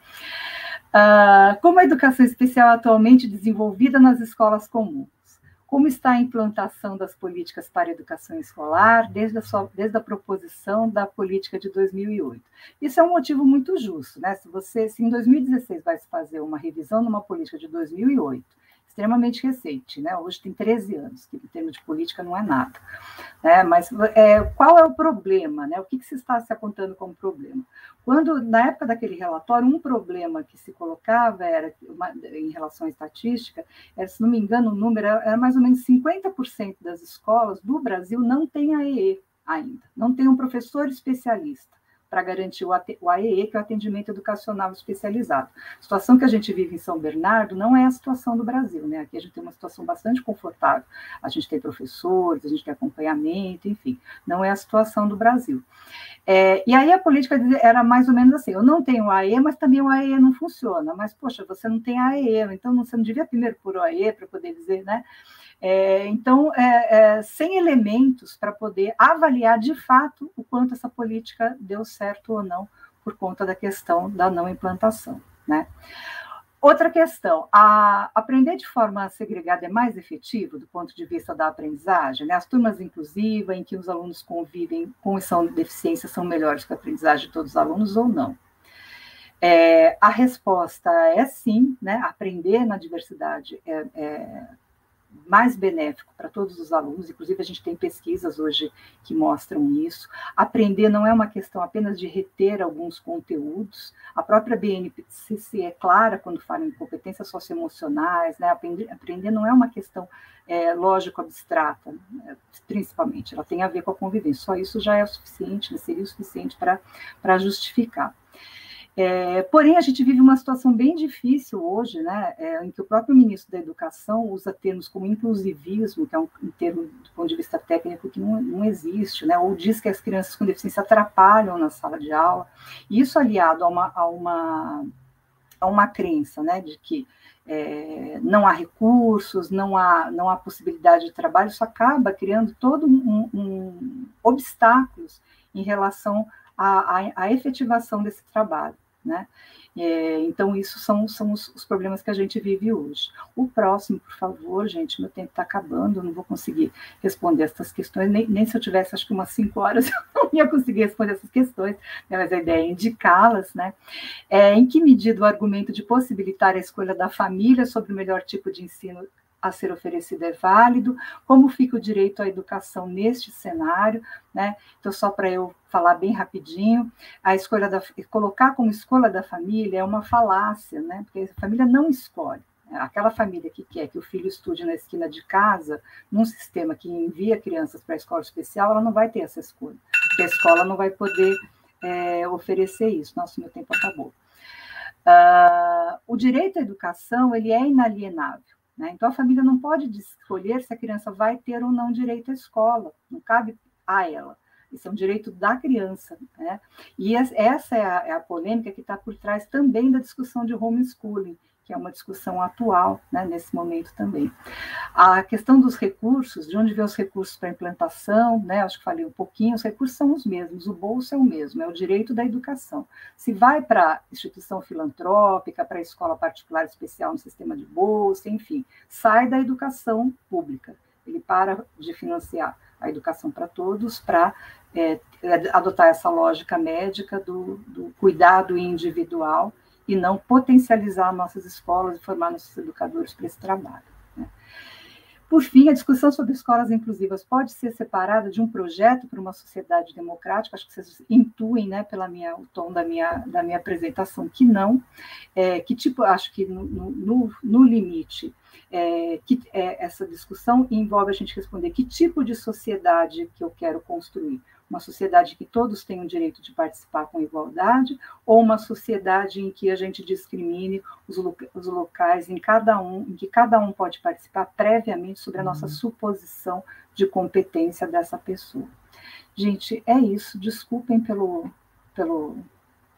Uh, como a educação especial é atualmente desenvolvida nas escolas comuns? Como está a implantação das políticas para a educação escolar desde a, sua, desde a proposição da política de 2008? Isso é um motivo muito justo, né? Se você, se em 2016 vai se fazer uma revisão numa política de 2008 extremamente recente, né? Hoje tem 13 anos, que em termos de política não é nada. Né? Mas é, qual é o problema, né? O que, que se está se apontando como problema? Quando, na época daquele relatório, um problema que se colocava era, uma, em relação à estatística, era, se não me engano, o número era, mais ou menos 50% das escolas do Brasil não tem AEE ainda, não tem um professor especialista para garantir o AEE, que é o atendimento educacional especializado. A situação que a gente vive em São Bernardo não é a situação do Brasil, né? Aqui a gente tem uma situação bastante confortável. A gente tem professores, a gente tem acompanhamento, enfim, não é a situação do Brasil. É, e aí a política era mais ou menos assim: eu não tenho AE, mas também o AE não funciona. Mas, poxa, você não tem AE, então você não devia primeiro por o AE para poder dizer, né? É, então, é, é, sem elementos para poder avaliar de fato o quanto essa política deu certo ou não por conta da questão da não implantação. Né? Outra questão, aprender de forma segregada é mais efetivo do ponto de vista da aprendizagem? Né? As turmas inclusivas, em que os alunos convivem com são deficiência, são melhores que a aprendizagem de todos os alunos ou não? É, a resposta é sim, né? aprender na diversidade é, é mais benéfico para todos os alunos, inclusive a gente tem pesquisas hoje que mostram isso. Aprender não é uma questão apenas de reter alguns conteúdos, a própria BNCC é clara quando fala em competências socioemocionais, né? aprender, não é uma questão é, lógico-abstrata, né? principalmente, ela tem a ver com a convivência, só isso já é o suficiente, né? seria o suficiente para justificar. É, porém, a gente vive uma situação bem difícil hoje, né, é, em que o próprio ministro da Educação usa termos como inclusivismo, que é um, um termo do ponto de vista técnico que não, não, existe, né, ou diz que as crianças com deficiência atrapalham na sala de aula, isso aliado a uma, a uma, a uma crença né, de que é, não há recursos, não há, não há possibilidade de trabalho, isso acaba criando todo um, um obstáculos em relação à, à efetivação desse trabalho né? É, então, isso são, são os, os, problemas que a gente vive hoje. O próximo, por favor, gente, meu tempo está acabando, não vou conseguir responder essas questões, nem, nem, se eu tivesse, acho que umas cinco horas, eu não ia conseguir responder essas questões, né? mas a ideia é indicá-las, né? É, em que medida o argumento de possibilitar a escolha da família sobre o melhor tipo de ensino a ser oferecido é válido, como fica o direito à educação neste cenário, né? Então, só para eu falar bem rapidinho, a escolha da colocar como escolha da família é uma falácia, né? Porque a família não escolhe. Aquela família que quer que o filho estude na esquina de casa, num sistema que envia crianças para a escola especial, ela não vai ter essa escolha, porque a escola não vai poder é, oferecer isso. Nossa, meu tempo acabou. Uh, o direito à educação ele é inalienável. Né? Então, a família não pode escolher se a criança vai ter ou não direito à escola, não cabe a ela. Isso é um direito da criança. Né? E essa é a, é a polêmica que está por trás também da discussão de homeschooling, que é uma discussão atual né, nesse momento também. A questão dos recursos, de onde vem os recursos para implantação, né, acho que falei um pouquinho, os recursos são os mesmos, o bolso é o mesmo, é o direito da educação. Se vai para instituição filantrópica, para escola particular especial no sistema de bolsa, enfim, sai da educação pública. Ele para de financiar a educação para todos para é, adotar essa lógica médica do, do cuidado individual e não potencializar nossas escolas e formar nossos educadores para esse trabalho. Né? Por fim, a discussão sobre escolas inclusivas pode ser separada de um projeto para uma sociedade democrática, acho que vocês intuem, né, pela minha, o tom da minha, da minha apresentação, que não, é, que tipo, acho que no, no, no limite, é, que é, essa discussão envolve a gente responder que tipo de sociedade que eu quero construir uma sociedade que todos tenham o direito de participar com igualdade, ou uma sociedade em que a gente discrimine os, os locais em cada um, em que cada um pode participar previamente sobre a nossa uhum. suposição de competência dessa pessoa. Gente, é isso. Desculpem pelo, pelo,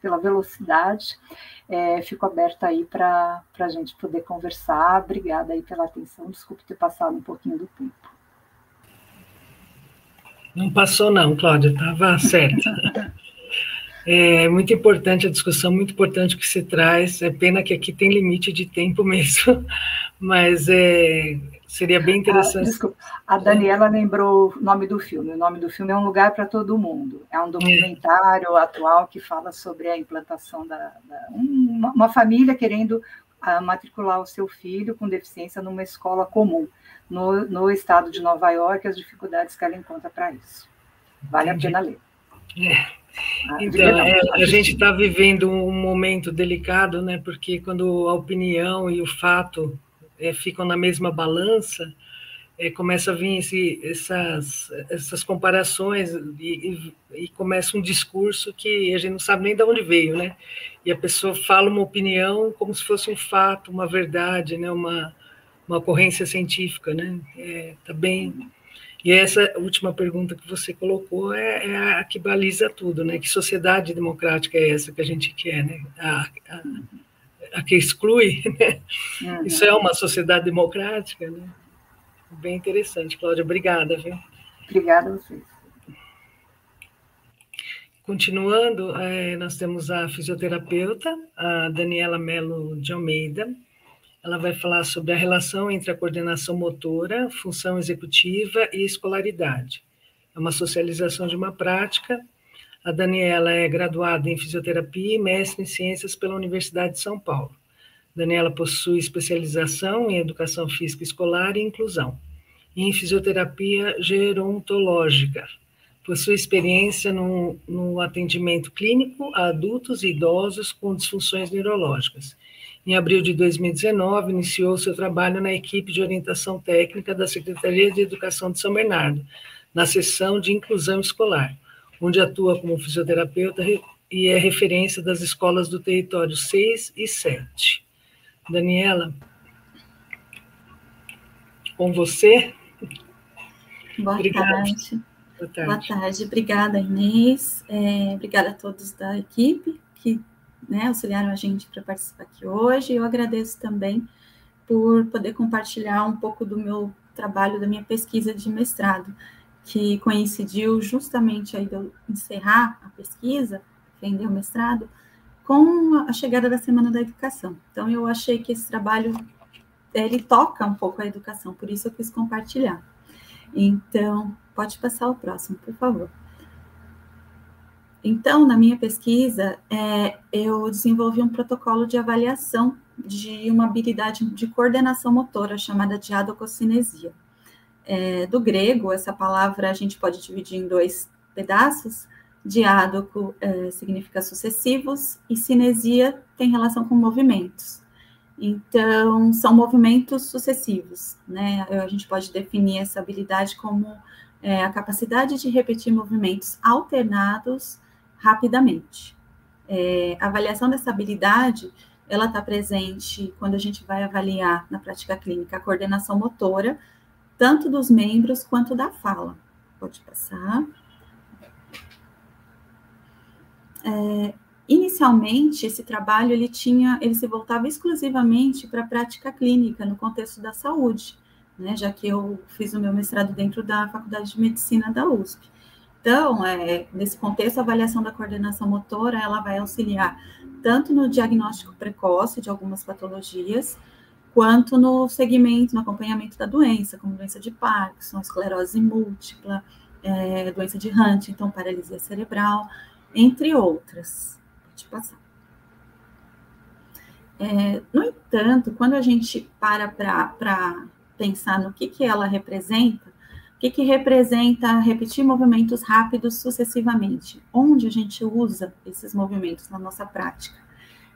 pela velocidade. É, fico aberta aí para a gente poder conversar. Obrigada aí pela atenção. Desculpe ter passado um pouquinho do tempo. Não passou, não, Cláudia, estava certo. É muito importante a discussão, muito importante o que se traz. É pena que aqui tem limite de tempo mesmo, mas é, seria bem interessante. Ah, desculpa, a Daniela lembrou o nome do filme. O nome do filme é Um Lugar para Todo Mundo. É um documentário é. atual que fala sobre a implantação da, da uma, uma, família querendo uh, matricular o seu filho com deficiência numa escola comum no, no estado de Nova York, as dificuldades que ela encontra para isso. Vale Entendi. a pena ler. É. Ah, então, é, a gente está vivendo um momento delicado, né? Porque quando a opinião e o fato é, ficam na mesma balança, é, começa a vir esse, essas, essas comparações e, e, e, começa um discurso que a gente não sabe nem de onde veio, né? E a pessoa fala uma opinião como se fosse um fato, uma verdade, né? Uma, uma ocorrência científica, né? É, tá bem. E essa última pergunta que você colocou é, é, a que baliza tudo, né? Que sociedade democrática é essa que a gente quer, né? A, a, a que exclui, né? Uhum. Isso é uma sociedade democrática, né? Bem interessante, Cláudia. Obrigada, viu? Obrigada a vocês. Continuando, é, nós temos a fisioterapeuta, a Daniela Melo de Almeida, ela vai falar sobre a relação entre a coordenação motora, função executiva e escolaridade. É uma socialização de uma prática. A Daniela é graduada em fisioterapia e mestre em ciências pela Universidade de São Paulo. Daniela possui especialização em educação física escolar e inclusão, e em fisioterapia gerontológica. Possui experiência no, no atendimento clínico a adultos e idosos com disfunções neurológicas em abril de 2019, iniciou seu trabalho na equipe de orientação técnica da Secretaria de Educação de São Bernardo, na seção de inclusão escolar, onde atua como fisioterapeuta e é referência das escolas do território 6 e 7. Daniela, com você. Boa tarde. Boa tarde. Boa tarde. Obrigada, Inês. É, obrigada a todos da equipe que né, auxiliaram a gente para participar aqui hoje. Eu agradeço também por poder compartilhar um pouco do meu trabalho, da minha pesquisa de mestrado, que coincidiu justamente aí de eu encerrar a pesquisa, defender o mestrado, com a chegada da Semana da Educação. Então, eu achei que esse trabalho, ele toca um pouco a educação, por isso eu quis compartilhar. Então, pode passar o próximo, por favor. Então, na minha pesquisa, é, eu desenvolvi um protocolo de avaliação de uma habilidade de coordenação motora chamada diadococinesia. É, do grego, essa palavra a gente pode dividir em dois pedaços. Diádoco é, significa sucessivos e cinesia tem relação com movimentos. Então, são movimentos sucessivos, né? A gente pode definir essa habilidade como é, a capacidade de repetir movimentos alternados rapidamente. É, a avaliação dessa habilidade, ela está presente quando a gente vai avaliar na prática clínica a coordenação motora, tanto dos membros quanto da fala. Pode passar. É, inicialmente, esse trabalho ele tinha, ele se voltava exclusivamente para a prática clínica no contexto da saúde, né, já que eu fiz o meu mestrado dentro da Faculdade de Medicina da USP. Então, é, nesse contexto, a avaliação da coordenação motora, ela vai auxiliar tanto no diagnóstico precoce de algumas patologias, quanto no segmento, no acompanhamento da doença, como doença de Parkinson, esclerose múltipla, é, doença de Huntington, paralisia cerebral, entre outras. Pode passar. É, no entanto, quando a gente para para pensar no que, que ela representa, que, que representa repetir movimentos rápidos sucessivamente, onde a gente usa esses movimentos na nossa prática.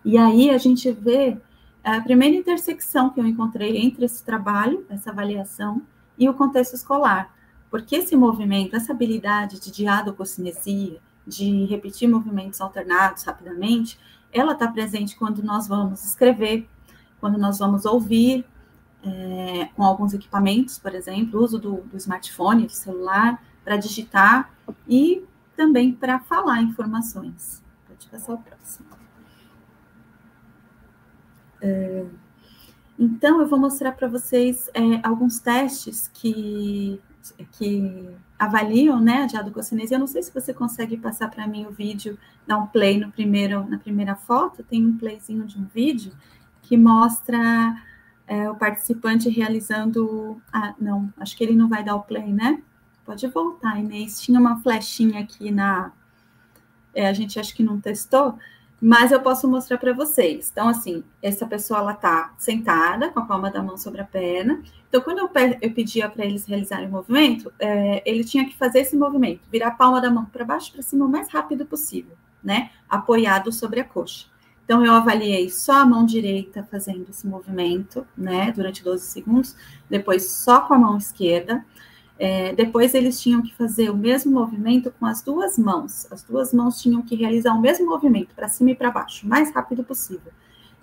E aí a gente vê a primeira intersecção que eu encontrei entre esse trabalho, essa avaliação, e o contexto escolar. Porque esse movimento, essa habilidade de diadococinesia, de repetir movimentos alternados rapidamente, ela está presente quando nós vamos escrever, quando nós vamos ouvir, é, com alguns equipamentos, por exemplo, uso do, do smartphone, do celular, para digitar e também para falar informações. Pode passar o próximo. É, então, eu vou mostrar para vocês é, alguns testes que, que avaliam né, a diadococinesia. Eu não sei se você consegue passar para mim o vídeo, dar um play no primeiro, na primeira foto, tem um playzinho de um vídeo que mostra é, o participante realizando. Ah, não, acho que ele não vai dar o play, né? Pode voltar, Inês. Tinha uma flechinha aqui na. É, a gente acho que não testou, mas eu posso mostrar para vocês. Então, assim, essa pessoa ela tá sentada com a palma da mão sobre a perna. Então, quando eu, eu pedia para eles realizarem o movimento, é, ele tinha que fazer esse movimento, virar a palma da mão para baixo para cima o mais rápido possível, né? Apoiado sobre a coxa. Então, eu avaliei só a mão direita fazendo esse movimento, né, durante 12 segundos, depois só com a mão esquerda. É, depois eles tinham que fazer o mesmo movimento com as duas mãos. As duas mãos tinham que realizar o mesmo movimento para cima e para baixo, o mais rápido possível.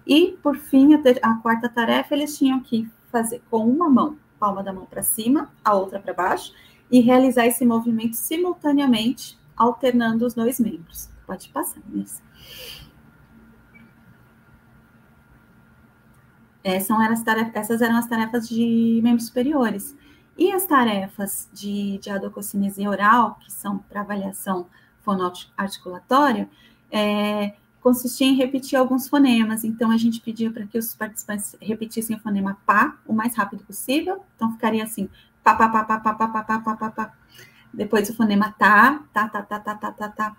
E, por fim, a, a, quarta tarefa, eles tinham que fazer com uma mão, palma da mão para cima, a outra para baixo, e realizar esse movimento simultaneamente, alternando os dois membros. Pode passar, Nessa. É, são eram tarefas, essas eram as tarefas de membros superiores. E as tarefas de, de adococinesia oral, que são para avaliação fonoarticulatória, é, consistia em repetir alguns fonemas. Então, a gente pedia para que os participantes repetissem o fonema pá o mais rápido possível. Então, ficaria assim, pá, pá, pá, pá, pá, pá, pá, pá, pá, pá, pá. Depois o fonema tá, tá, tá, tá, tá, tá, tá, tá.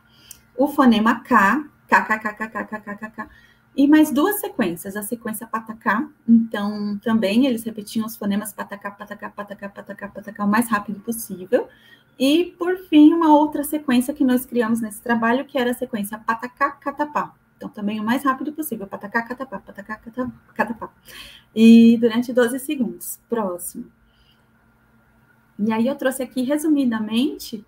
O fonema cá, cá, cá, cá, cá, cá, cá, cá, cá, cá. E mais duas sequências, a sequência patacá, então também eles repetiam os fonemas patacá, patacá, patacá, patacá, patacá o mais rápido possível. E, por fim, uma outra sequência que nós criamos nesse trabalho, que era a sequência patacá, catapá. Então, também o mais rápido possível, patacá, catapá, patacá, catapá. E durante 12 segundos. Próximo. E aí eu trouxe aqui, resumidamente,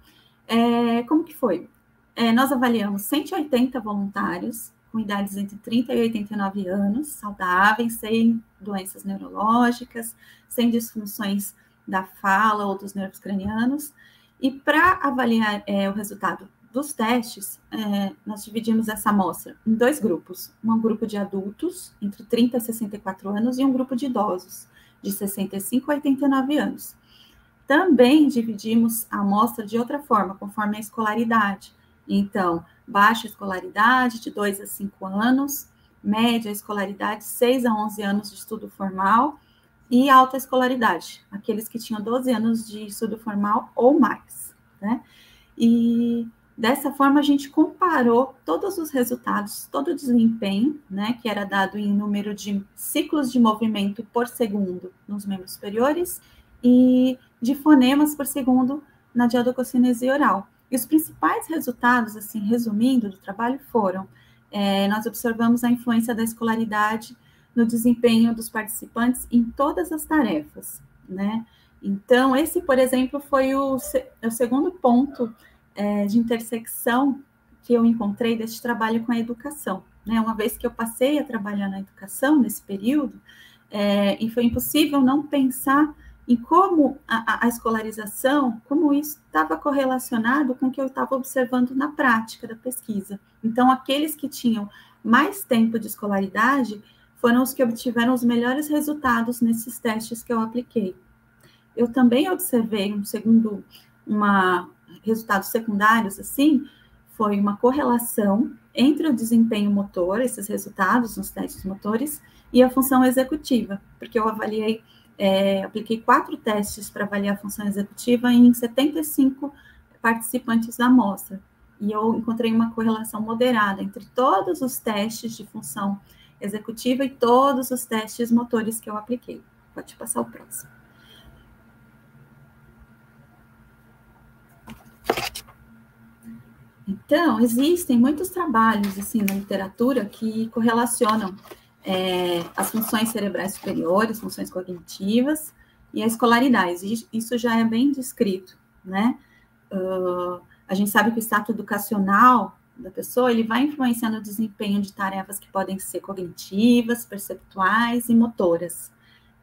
é, como que foi? É, nós avaliamos 180 voluntários, com idades entre 30 e 89 anos, saudáveis, sem doenças neurológicas, sem disfunções da fala ou dos nervos cranianos. E para avaliar é, o resultado dos testes, é, nós dividimos essa amostra em dois grupos: um grupo de adultos, entre 30 e 64 anos, e um grupo de idosos, de 65 a 89 anos. Também dividimos a amostra de outra forma, conforme a escolaridade. Então, baixa escolaridade, de 2 a 5 anos, média escolaridade, 6 a 11 anos de estudo formal, e alta escolaridade, aqueles que tinham 12 anos de estudo formal ou mais, né? E dessa forma a gente comparou todos os resultados, todo o desempenho, né, que era dado em número de ciclos de movimento por segundo nos membros superiores e de fonemas por segundo na diadococinesia oral. E os principais resultados, assim, resumindo, do trabalho foram: é, nós observamos a influência da escolaridade no desempenho dos participantes em todas as tarefas, né? Então, esse, por exemplo, foi o, o segundo ponto é, de intersecção que eu encontrei deste trabalho com a educação. Né? Uma vez que eu passei a trabalhar na educação nesse período, é, e foi impossível não pensar em como a, a, escolarização, como isso estava correlacionado com o que eu estava observando na prática da pesquisa. Então, aqueles que tinham mais tempo de escolaridade foram os que obtiveram os melhores resultados nesses testes que eu apliquei. Eu também observei um segundo, uma resultados secundários assim, foi uma correlação entre o desempenho motor, esses resultados nos testes motores, e a função executiva, porque eu avaliei é, apliquei quatro testes para avaliar a função executiva em 75 participantes da amostra. E eu encontrei uma correlação moderada entre todos os testes de função executiva e todos os testes motores que eu apliquei. Pode passar o próximo. Então, existem muitos trabalhos assim na literatura que correlacionam é, as funções cerebrais superiores, funções cognitivas e a escolaridade. Isso já é bem descrito, né? Uh, a gente sabe que o status educacional da pessoa ele vai influenciar no desempenho de tarefas que podem ser cognitivas, perceptuais e motoras.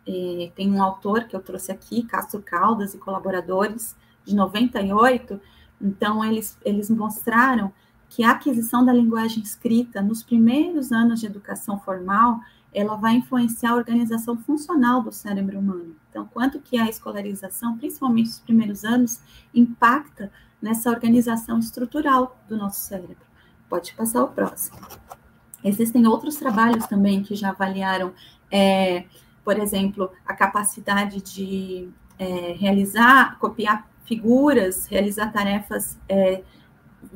E tem um autor que eu trouxe aqui, Castro Caldas e colaboradores, de 98, então, eles, eles mostraram que a aquisição da linguagem escrita nos primeiros anos de educação formal, ela vai influenciar a organização funcional do cérebro humano. Então, quanto que a escolarização, principalmente nos primeiros anos, impacta nessa organização estrutural do nosso cérebro. Pode passar o próximo. Existem outros trabalhos também que já avaliaram, é, por exemplo, a capacidade de é, realizar, copiar figuras, realizar tarefas é,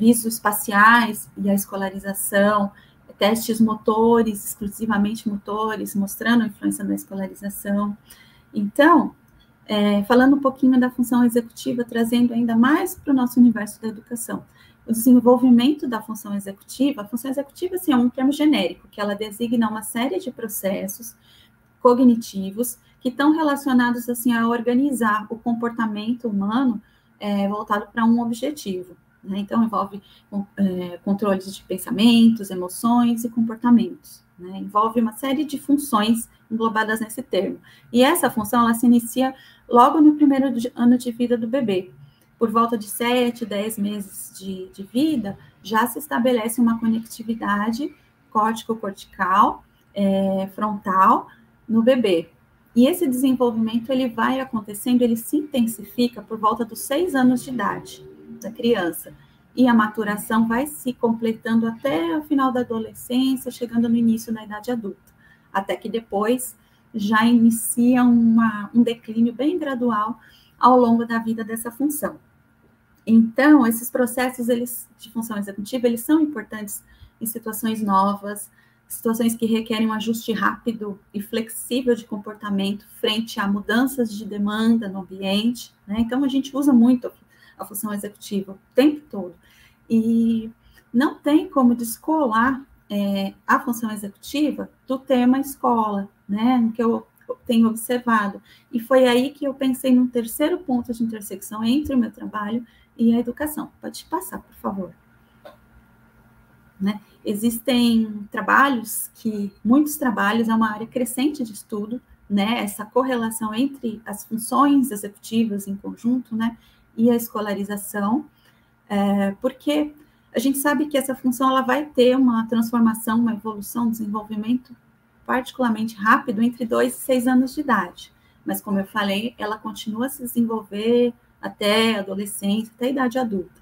visoespaciais e a escolarização, testes motores, exclusivamente motores, mostrando a influência da escolarização. Então, é, falando um pouquinho da função executiva, trazendo ainda mais para o nosso universo da educação. O desenvolvimento da função executiva, a função executiva assim, é um termo genérico, que ela designa uma série de processos cognitivos que estão relacionados assim a organizar o comportamento humano é, voltado para um objetivo. Né? Então, envolve é, controles de pensamentos, emoções e comportamentos. Né? Envolve uma série de funções englobadas nesse termo. E essa função, ela se inicia logo no primeiro ano de vida do bebê. Por volta de 7, 10 meses de, de vida, já se estabelece uma conectividade córtico-cortical, é, frontal, no bebê. E esse desenvolvimento ele vai acontecendo, ele se intensifica por volta dos seis anos de idade da criança. E a maturação vai se completando até o final da adolescência, chegando no início da idade adulta. Até que depois já inicia uma, um declínio bem gradual ao longo da vida dessa função. Então, esses processos eles, de função executiva, eles são importantes em situações novas, situações que requerem um ajuste rápido e flexível de comportamento frente a mudanças de demanda no ambiente. Né? Então, a gente usa muito a função executiva o tempo todo. E não tem como descolar é, a função executiva do tema escola, né? Que eu tenho observado. E foi aí que eu pensei num terceiro ponto de intersecção entre o meu trabalho e a educação. Pode passar, por favor. Né? Existem trabalhos que, muitos trabalhos, é uma área crescente de estudo, né? Essa correlação entre as funções executivas em conjunto, né? E a escolarização, é, porque a gente sabe que essa função ela vai ter uma transformação, uma evolução, um desenvolvimento particularmente rápido entre dois e seis anos de idade. Mas, como eu falei, ela continua a se desenvolver até a adolescência, até a idade adulta.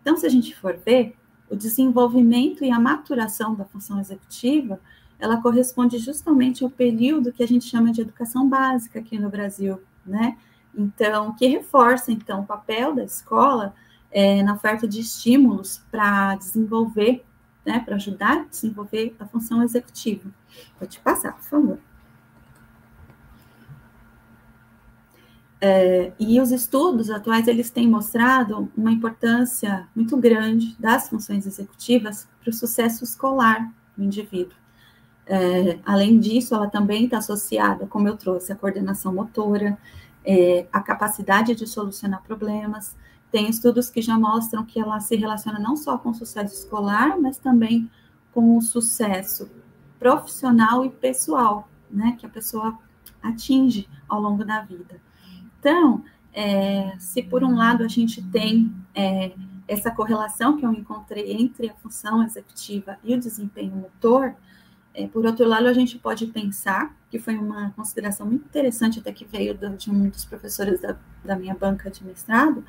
Então, se a gente for ver, o desenvolvimento e a maturação da função executiva, ela corresponde justamente ao período que a gente chama de educação básica aqui no Brasil, né? Então, que reforça, então, o papel da escola é, na oferta de estímulos para desenvolver, né, para ajudar a desenvolver a função executiva. Pode passar, por favor. É, e os estudos atuais eles têm mostrado uma importância muito grande das funções executivas para o sucesso escolar do indivíduo. É, além disso, ela também está associada, como eu trouxe, à coordenação motora, é, a capacidade de solucionar problemas. Tem estudos que já mostram que ela se relaciona não só com o sucesso escolar, mas também com o sucesso profissional e pessoal, né, que a pessoa atinge ao longo da vida. Então, é, se por um lado a gente tem é, essa correlação que eu encontrei entre a função executiva e o desempenho motor, é, por outro lado, a gente pode pensar, que foi uma consideração muito interessante, até que veio de um dos professores da, da minha banca de mestrado,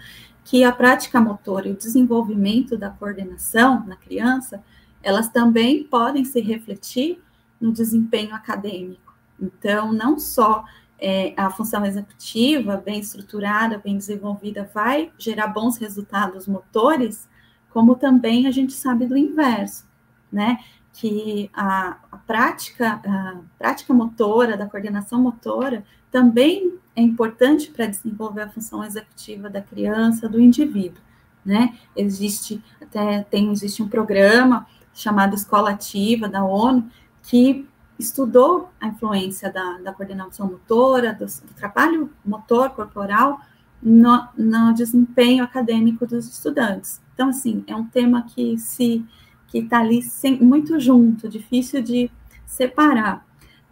que a prática motora e o desenvolvimento da coordenação na criança, elas também podem se refletir no desempenho acadêmico. Então, não só é, a função executiva bem estruturada, bem desenvolvida, vai gerar bons resultados motores, como também a gente sabe do inverso, né? Que a, a prática, a prática motora, da coordenação motora, também é importante para desenvolver a função executiva da criança, do indivíduo. né? Existe até tem existe um programa chamado Escola Ativa da ONU que estudou a influência da, da coordenação motora, do, do trabalho motor corporal no, no, desempenho acadêmico dos estudantes. Então, assim, é um tema que se que está ali sem, muito junto, difícil de separar.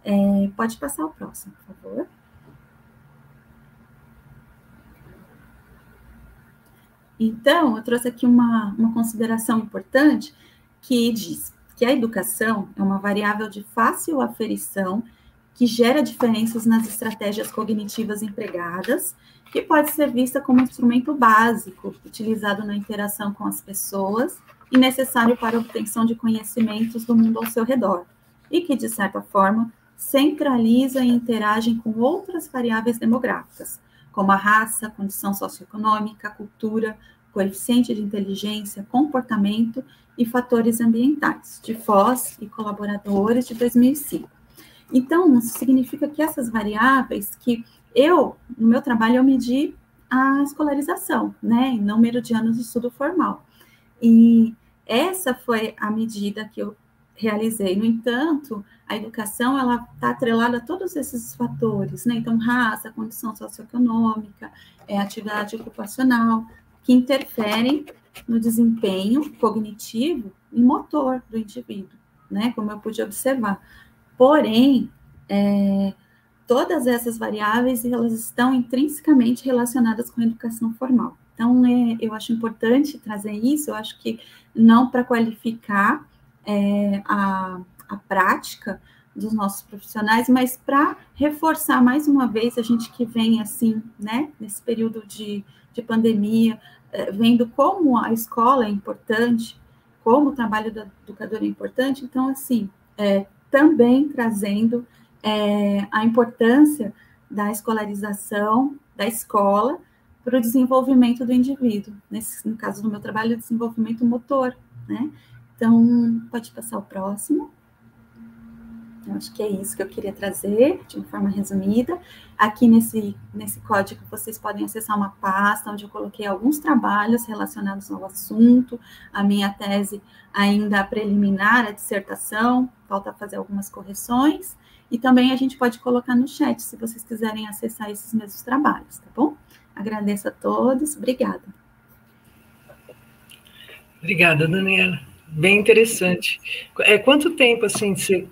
É, pode passar o próximo, por favor. Então, eu trouxe aqui uma, uma consideração importante que diz que a educação é uma variável de fácil aferição que gera diferenças nas estratégias cognitivas empregadas, que pode ser vista como um instrumento básico utilizado na interação com as pessoas e necessário para a obtenção de conhecimentos do mundo ao seu redor, e que, de certa forma, centraliza e interage com outras variáveis demográficas, como a raça, condição socioeconômica, cultura, coeficiente de inteligência, comportamento e fatores ambientais, de Foz e colaboradores de 2005. Então, isso significa que essas variáveis que eu, no meu trabalho, eu medi a escolarização, né, em número de anos de estudo formal. E essa foi a medida que eu realizei. No entanto, a educação ela está atrelada a todos esses fatores, né? Então, raça, condição socioeconômica, é, atividade ocupacional, que interferem no desempenho cognitivo e motor do indivíduo, né? Como eu pude observar. Porém, é, todas essas variáveis elas estão intrinsecamente relacionadas com a educação formal. Então, é, eu acho importante trazer isso, eu acho que não para qualificar é, a, a prática dos nossos profissionais, mas para reforçar mais uma vez a gente que vem assim, né, nesse período de, de pandemia, é, vendo como a escola é importante, como o trabalho do educador é importante, então, assim, é, também trazendo é, a importância da escolarização, da escola, para o desenvolvimento do indivíduo. Nesse, no caso do meu trabalho, desenvolvimento motor, né? Então, pode passar o próximo. Eu acho que é isso que eu queria trazer, de uma forma resumida. Aqui nesse, nesse código, vocês podem acessar uma pasta onde eu coloquei alguns trabalhos relacionados ao assunto, a minha tese ainda preliminar, a dissertação, falta fazer algumas correções. E também a gente pode colocar no chat, se vocês quiserem acessar esses mesmos trabalhos, tá bom? Agradeço a todos, obrigada. Obrigada, Daniela. Bem interessante. É, quanto tempo, assim, você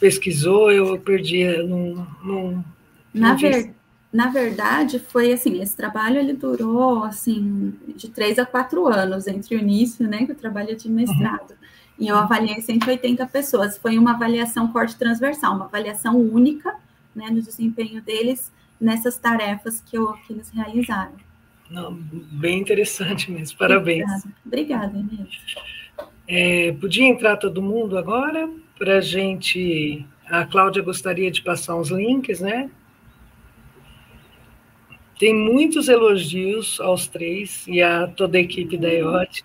pesquisou? Eu perdi, não... não, na, ver, na verdade, foi assim, esse trabalho, ele durou, assim, de três a quatro anos, entre o início, né, que eu trabalho de mestrado. Uhum. E eu avaliei 180 pessoas. Foi uma avaliação corte transversal, uma avaliação única, né, no desempenho deles, nessas tarefas que, eu, que eles realizaram. Não, bem interessante mesmo, parabéns. Obrigada, Obrigada Inês. É, podia entrar todo mundo agora para a gente. A Cláudia gostaria de passar uns links, né? Tem muitos elogios aos três e a toda a equipe da IOT.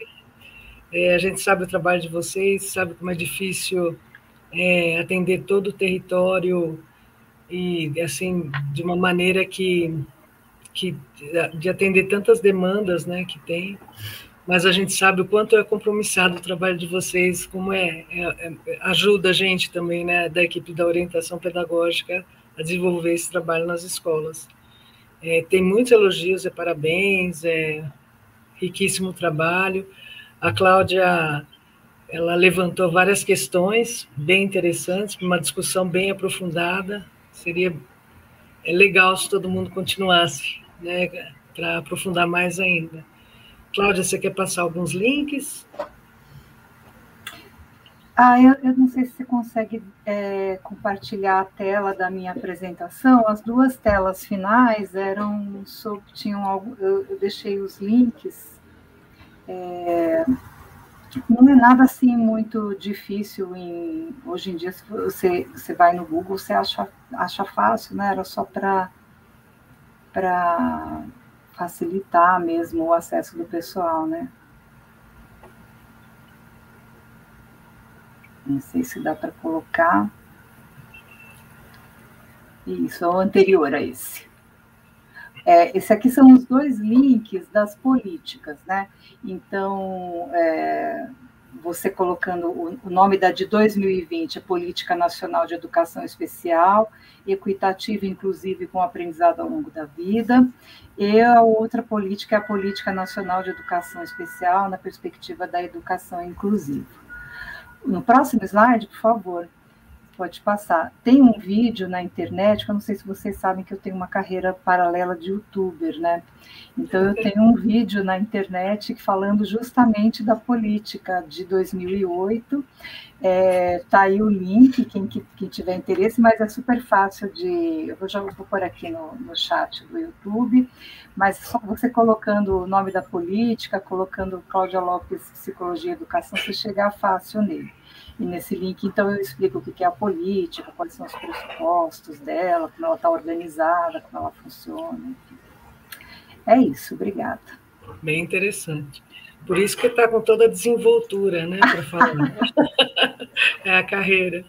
É, a gente sabe o trabalho de vocês, sabe como é difícil é, atender todo o território e assim de uma maneira que que de atender tantas demandas, né, que tem. Mas a gente sabe o quanto é compromissado o trabalho de vocês, como é, é, é ajuda a gente também, né, da equipe da orientação pedagógica a desenvolver esse trabalho nas escolas. É, tem muitos elogios, é parabéns, é riquíssimo trabalho. A Cláudia ela levantou várias questões bem interessantes, uma discussão bem aprofundada seria é legal se todo mundo continuasse, né, para aprofundar mais ainda. Cláudia, você quer passar alguns links? Ah, eu, eu não sei se você consegue é, compartilhar a tela da minha apresentação. As duas telas finais eram sobre, tinham algo, eu, eu deixei os links. É, não é nada assim muito difícil em, hoje em dia, se você, você vai no Google, você acha, acha fácil, né? Era só para facilitar mesmo o acesso do pessoal, né? Não sei se dá para colocar. Isso, é o anterior a esse. É, esse aqui são os dois links das políticas, né? Então, é, você colocando o, o nome da de 2020, a Política Nacional de Educação Especial, equitativa, inclusive com aprendizado ao longo da vida, e a outra política é a Política Nacional de Educação Especial, na perspectiva da educação inclusiva. No próximo slide, por favor pode passar. Tem um vídeo na internet, que eu não sei se vocês sabem que eu tenho uma carreira paralela de youtuber, né? Então eu tenho um vídeo na internet falando justamente da política de 2008. É, tá aí o link, quem, quem tiver interesse, mas é super fácil de. Eu já vou pôr aqui no, no chat do YouTube, mas só você colocando o nome da política, colocando Cláudia Lopes Psicologia e Educação, você chegar fácil nele. E nesse link, então, eu explico o que é a política, quais são os pressupostos dela, como ela está organizada, como ela funciona. É isso, obrigada. Bem interessante. Por isso que está com toda a desenvoltura, né, para falar. é a carreira.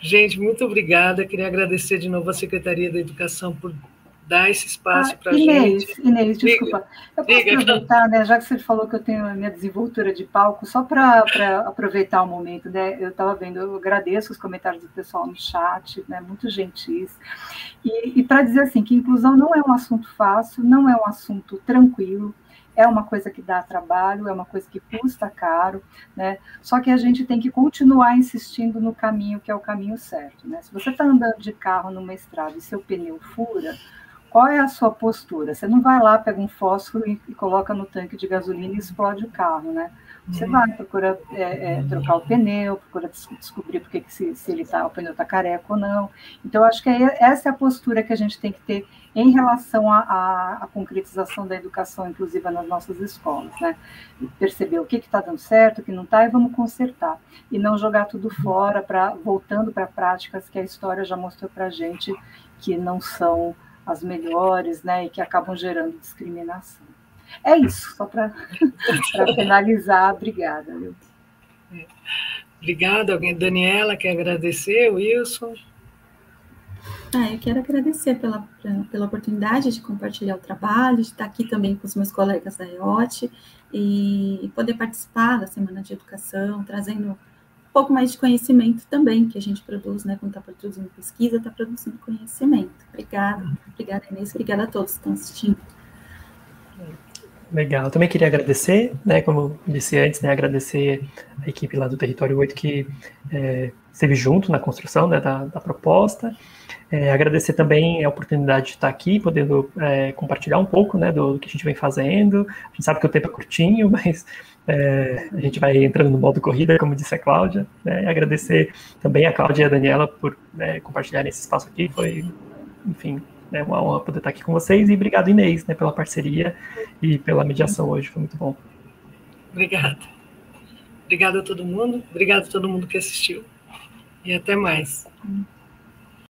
Gente, muito obrigada. Queria agradecer de novo à Secretaria da Educação por dar esse espaço ah, para a gente. Inês, desculpa. Eu posso Diga. aproveitar, né, já que você falou que eu tenho a minha desenvoltura de palco, só para aproveitar o momento, né? Eu estava vendo, eu agradeço os comentários do pessoal no chat, né, muito gentis. E, e para dizer assim, que inclusão não é um assunto fácil, não é um assunto tranquilo, é uma coisa que dá trabalho, é uma coisa que custa caro, né? Só que a gente tem que continuar insistindo no caminho que é o caminho certo, né? Se você está andando de carro numa estrada e seu pneu fura, qual é a sua postura? Você não vai lá, pega um fósforo e, e coloca no tanque de gasolina e explode o carro, né? Você uhum. vai, procura é, é, trocar o pneu, procura des descobrir porque que se, se ele tá, o pneu está careca ou não. Então, acho que é, essa é a postura que a gente tem que ter em relação à concretização da educação inclusiva nas nossas escolas, né? Perceber o que está dando certo, o que não está, e vamos consertar. E não jogar tudo fora, pra, voltando para práticas que a história já mostrou para a gente que não são as melhores, né, e que acabam gerando discriminação. É isso, só para finalizar, obrigada. Viu? Obrigada, alguém, Daniela, quer agradecer, Wilson? Ah, eu quero agradecer pela, pela oportunidade de compartilhar o trabalho, de estar aqui também com os meus colegas da IOT e poder participar da Semana de Educação, trazendo pouco mais de conhecimento também que a gente produz, né? Quando está produzindo pesquisa, está produzindo conhecimento. Obrigada, obrigada Inês, obrigada a todos que estão assistindo. Legal, também queria agradecer, né, como disse antes, né, agradecer a equipe lá do Território 8 que é, esteve junto na construção né, da, da proposta, é, agradecer também a oportunidade de estar aqui, podendo é, compartilhar um pouco né, do, do, que a gente vem fazendo, a gente sabe que o tempo é curtinho, mas é, a gente vai entrando no modo corrida, como disse a Cláudia. Né, agradecer também a Cláudia e a Daniela por né, compartilharem esse espaço aqui. Foi, enfim, é uma honra poder estar aqui com vocês. E obrigado, Inês, né, pela parceria e pela mediação hoje. Foi muito bom. Obrigada. Obrigada a todo mundo. Obrigado a todo mundo que assistiu. E até mais.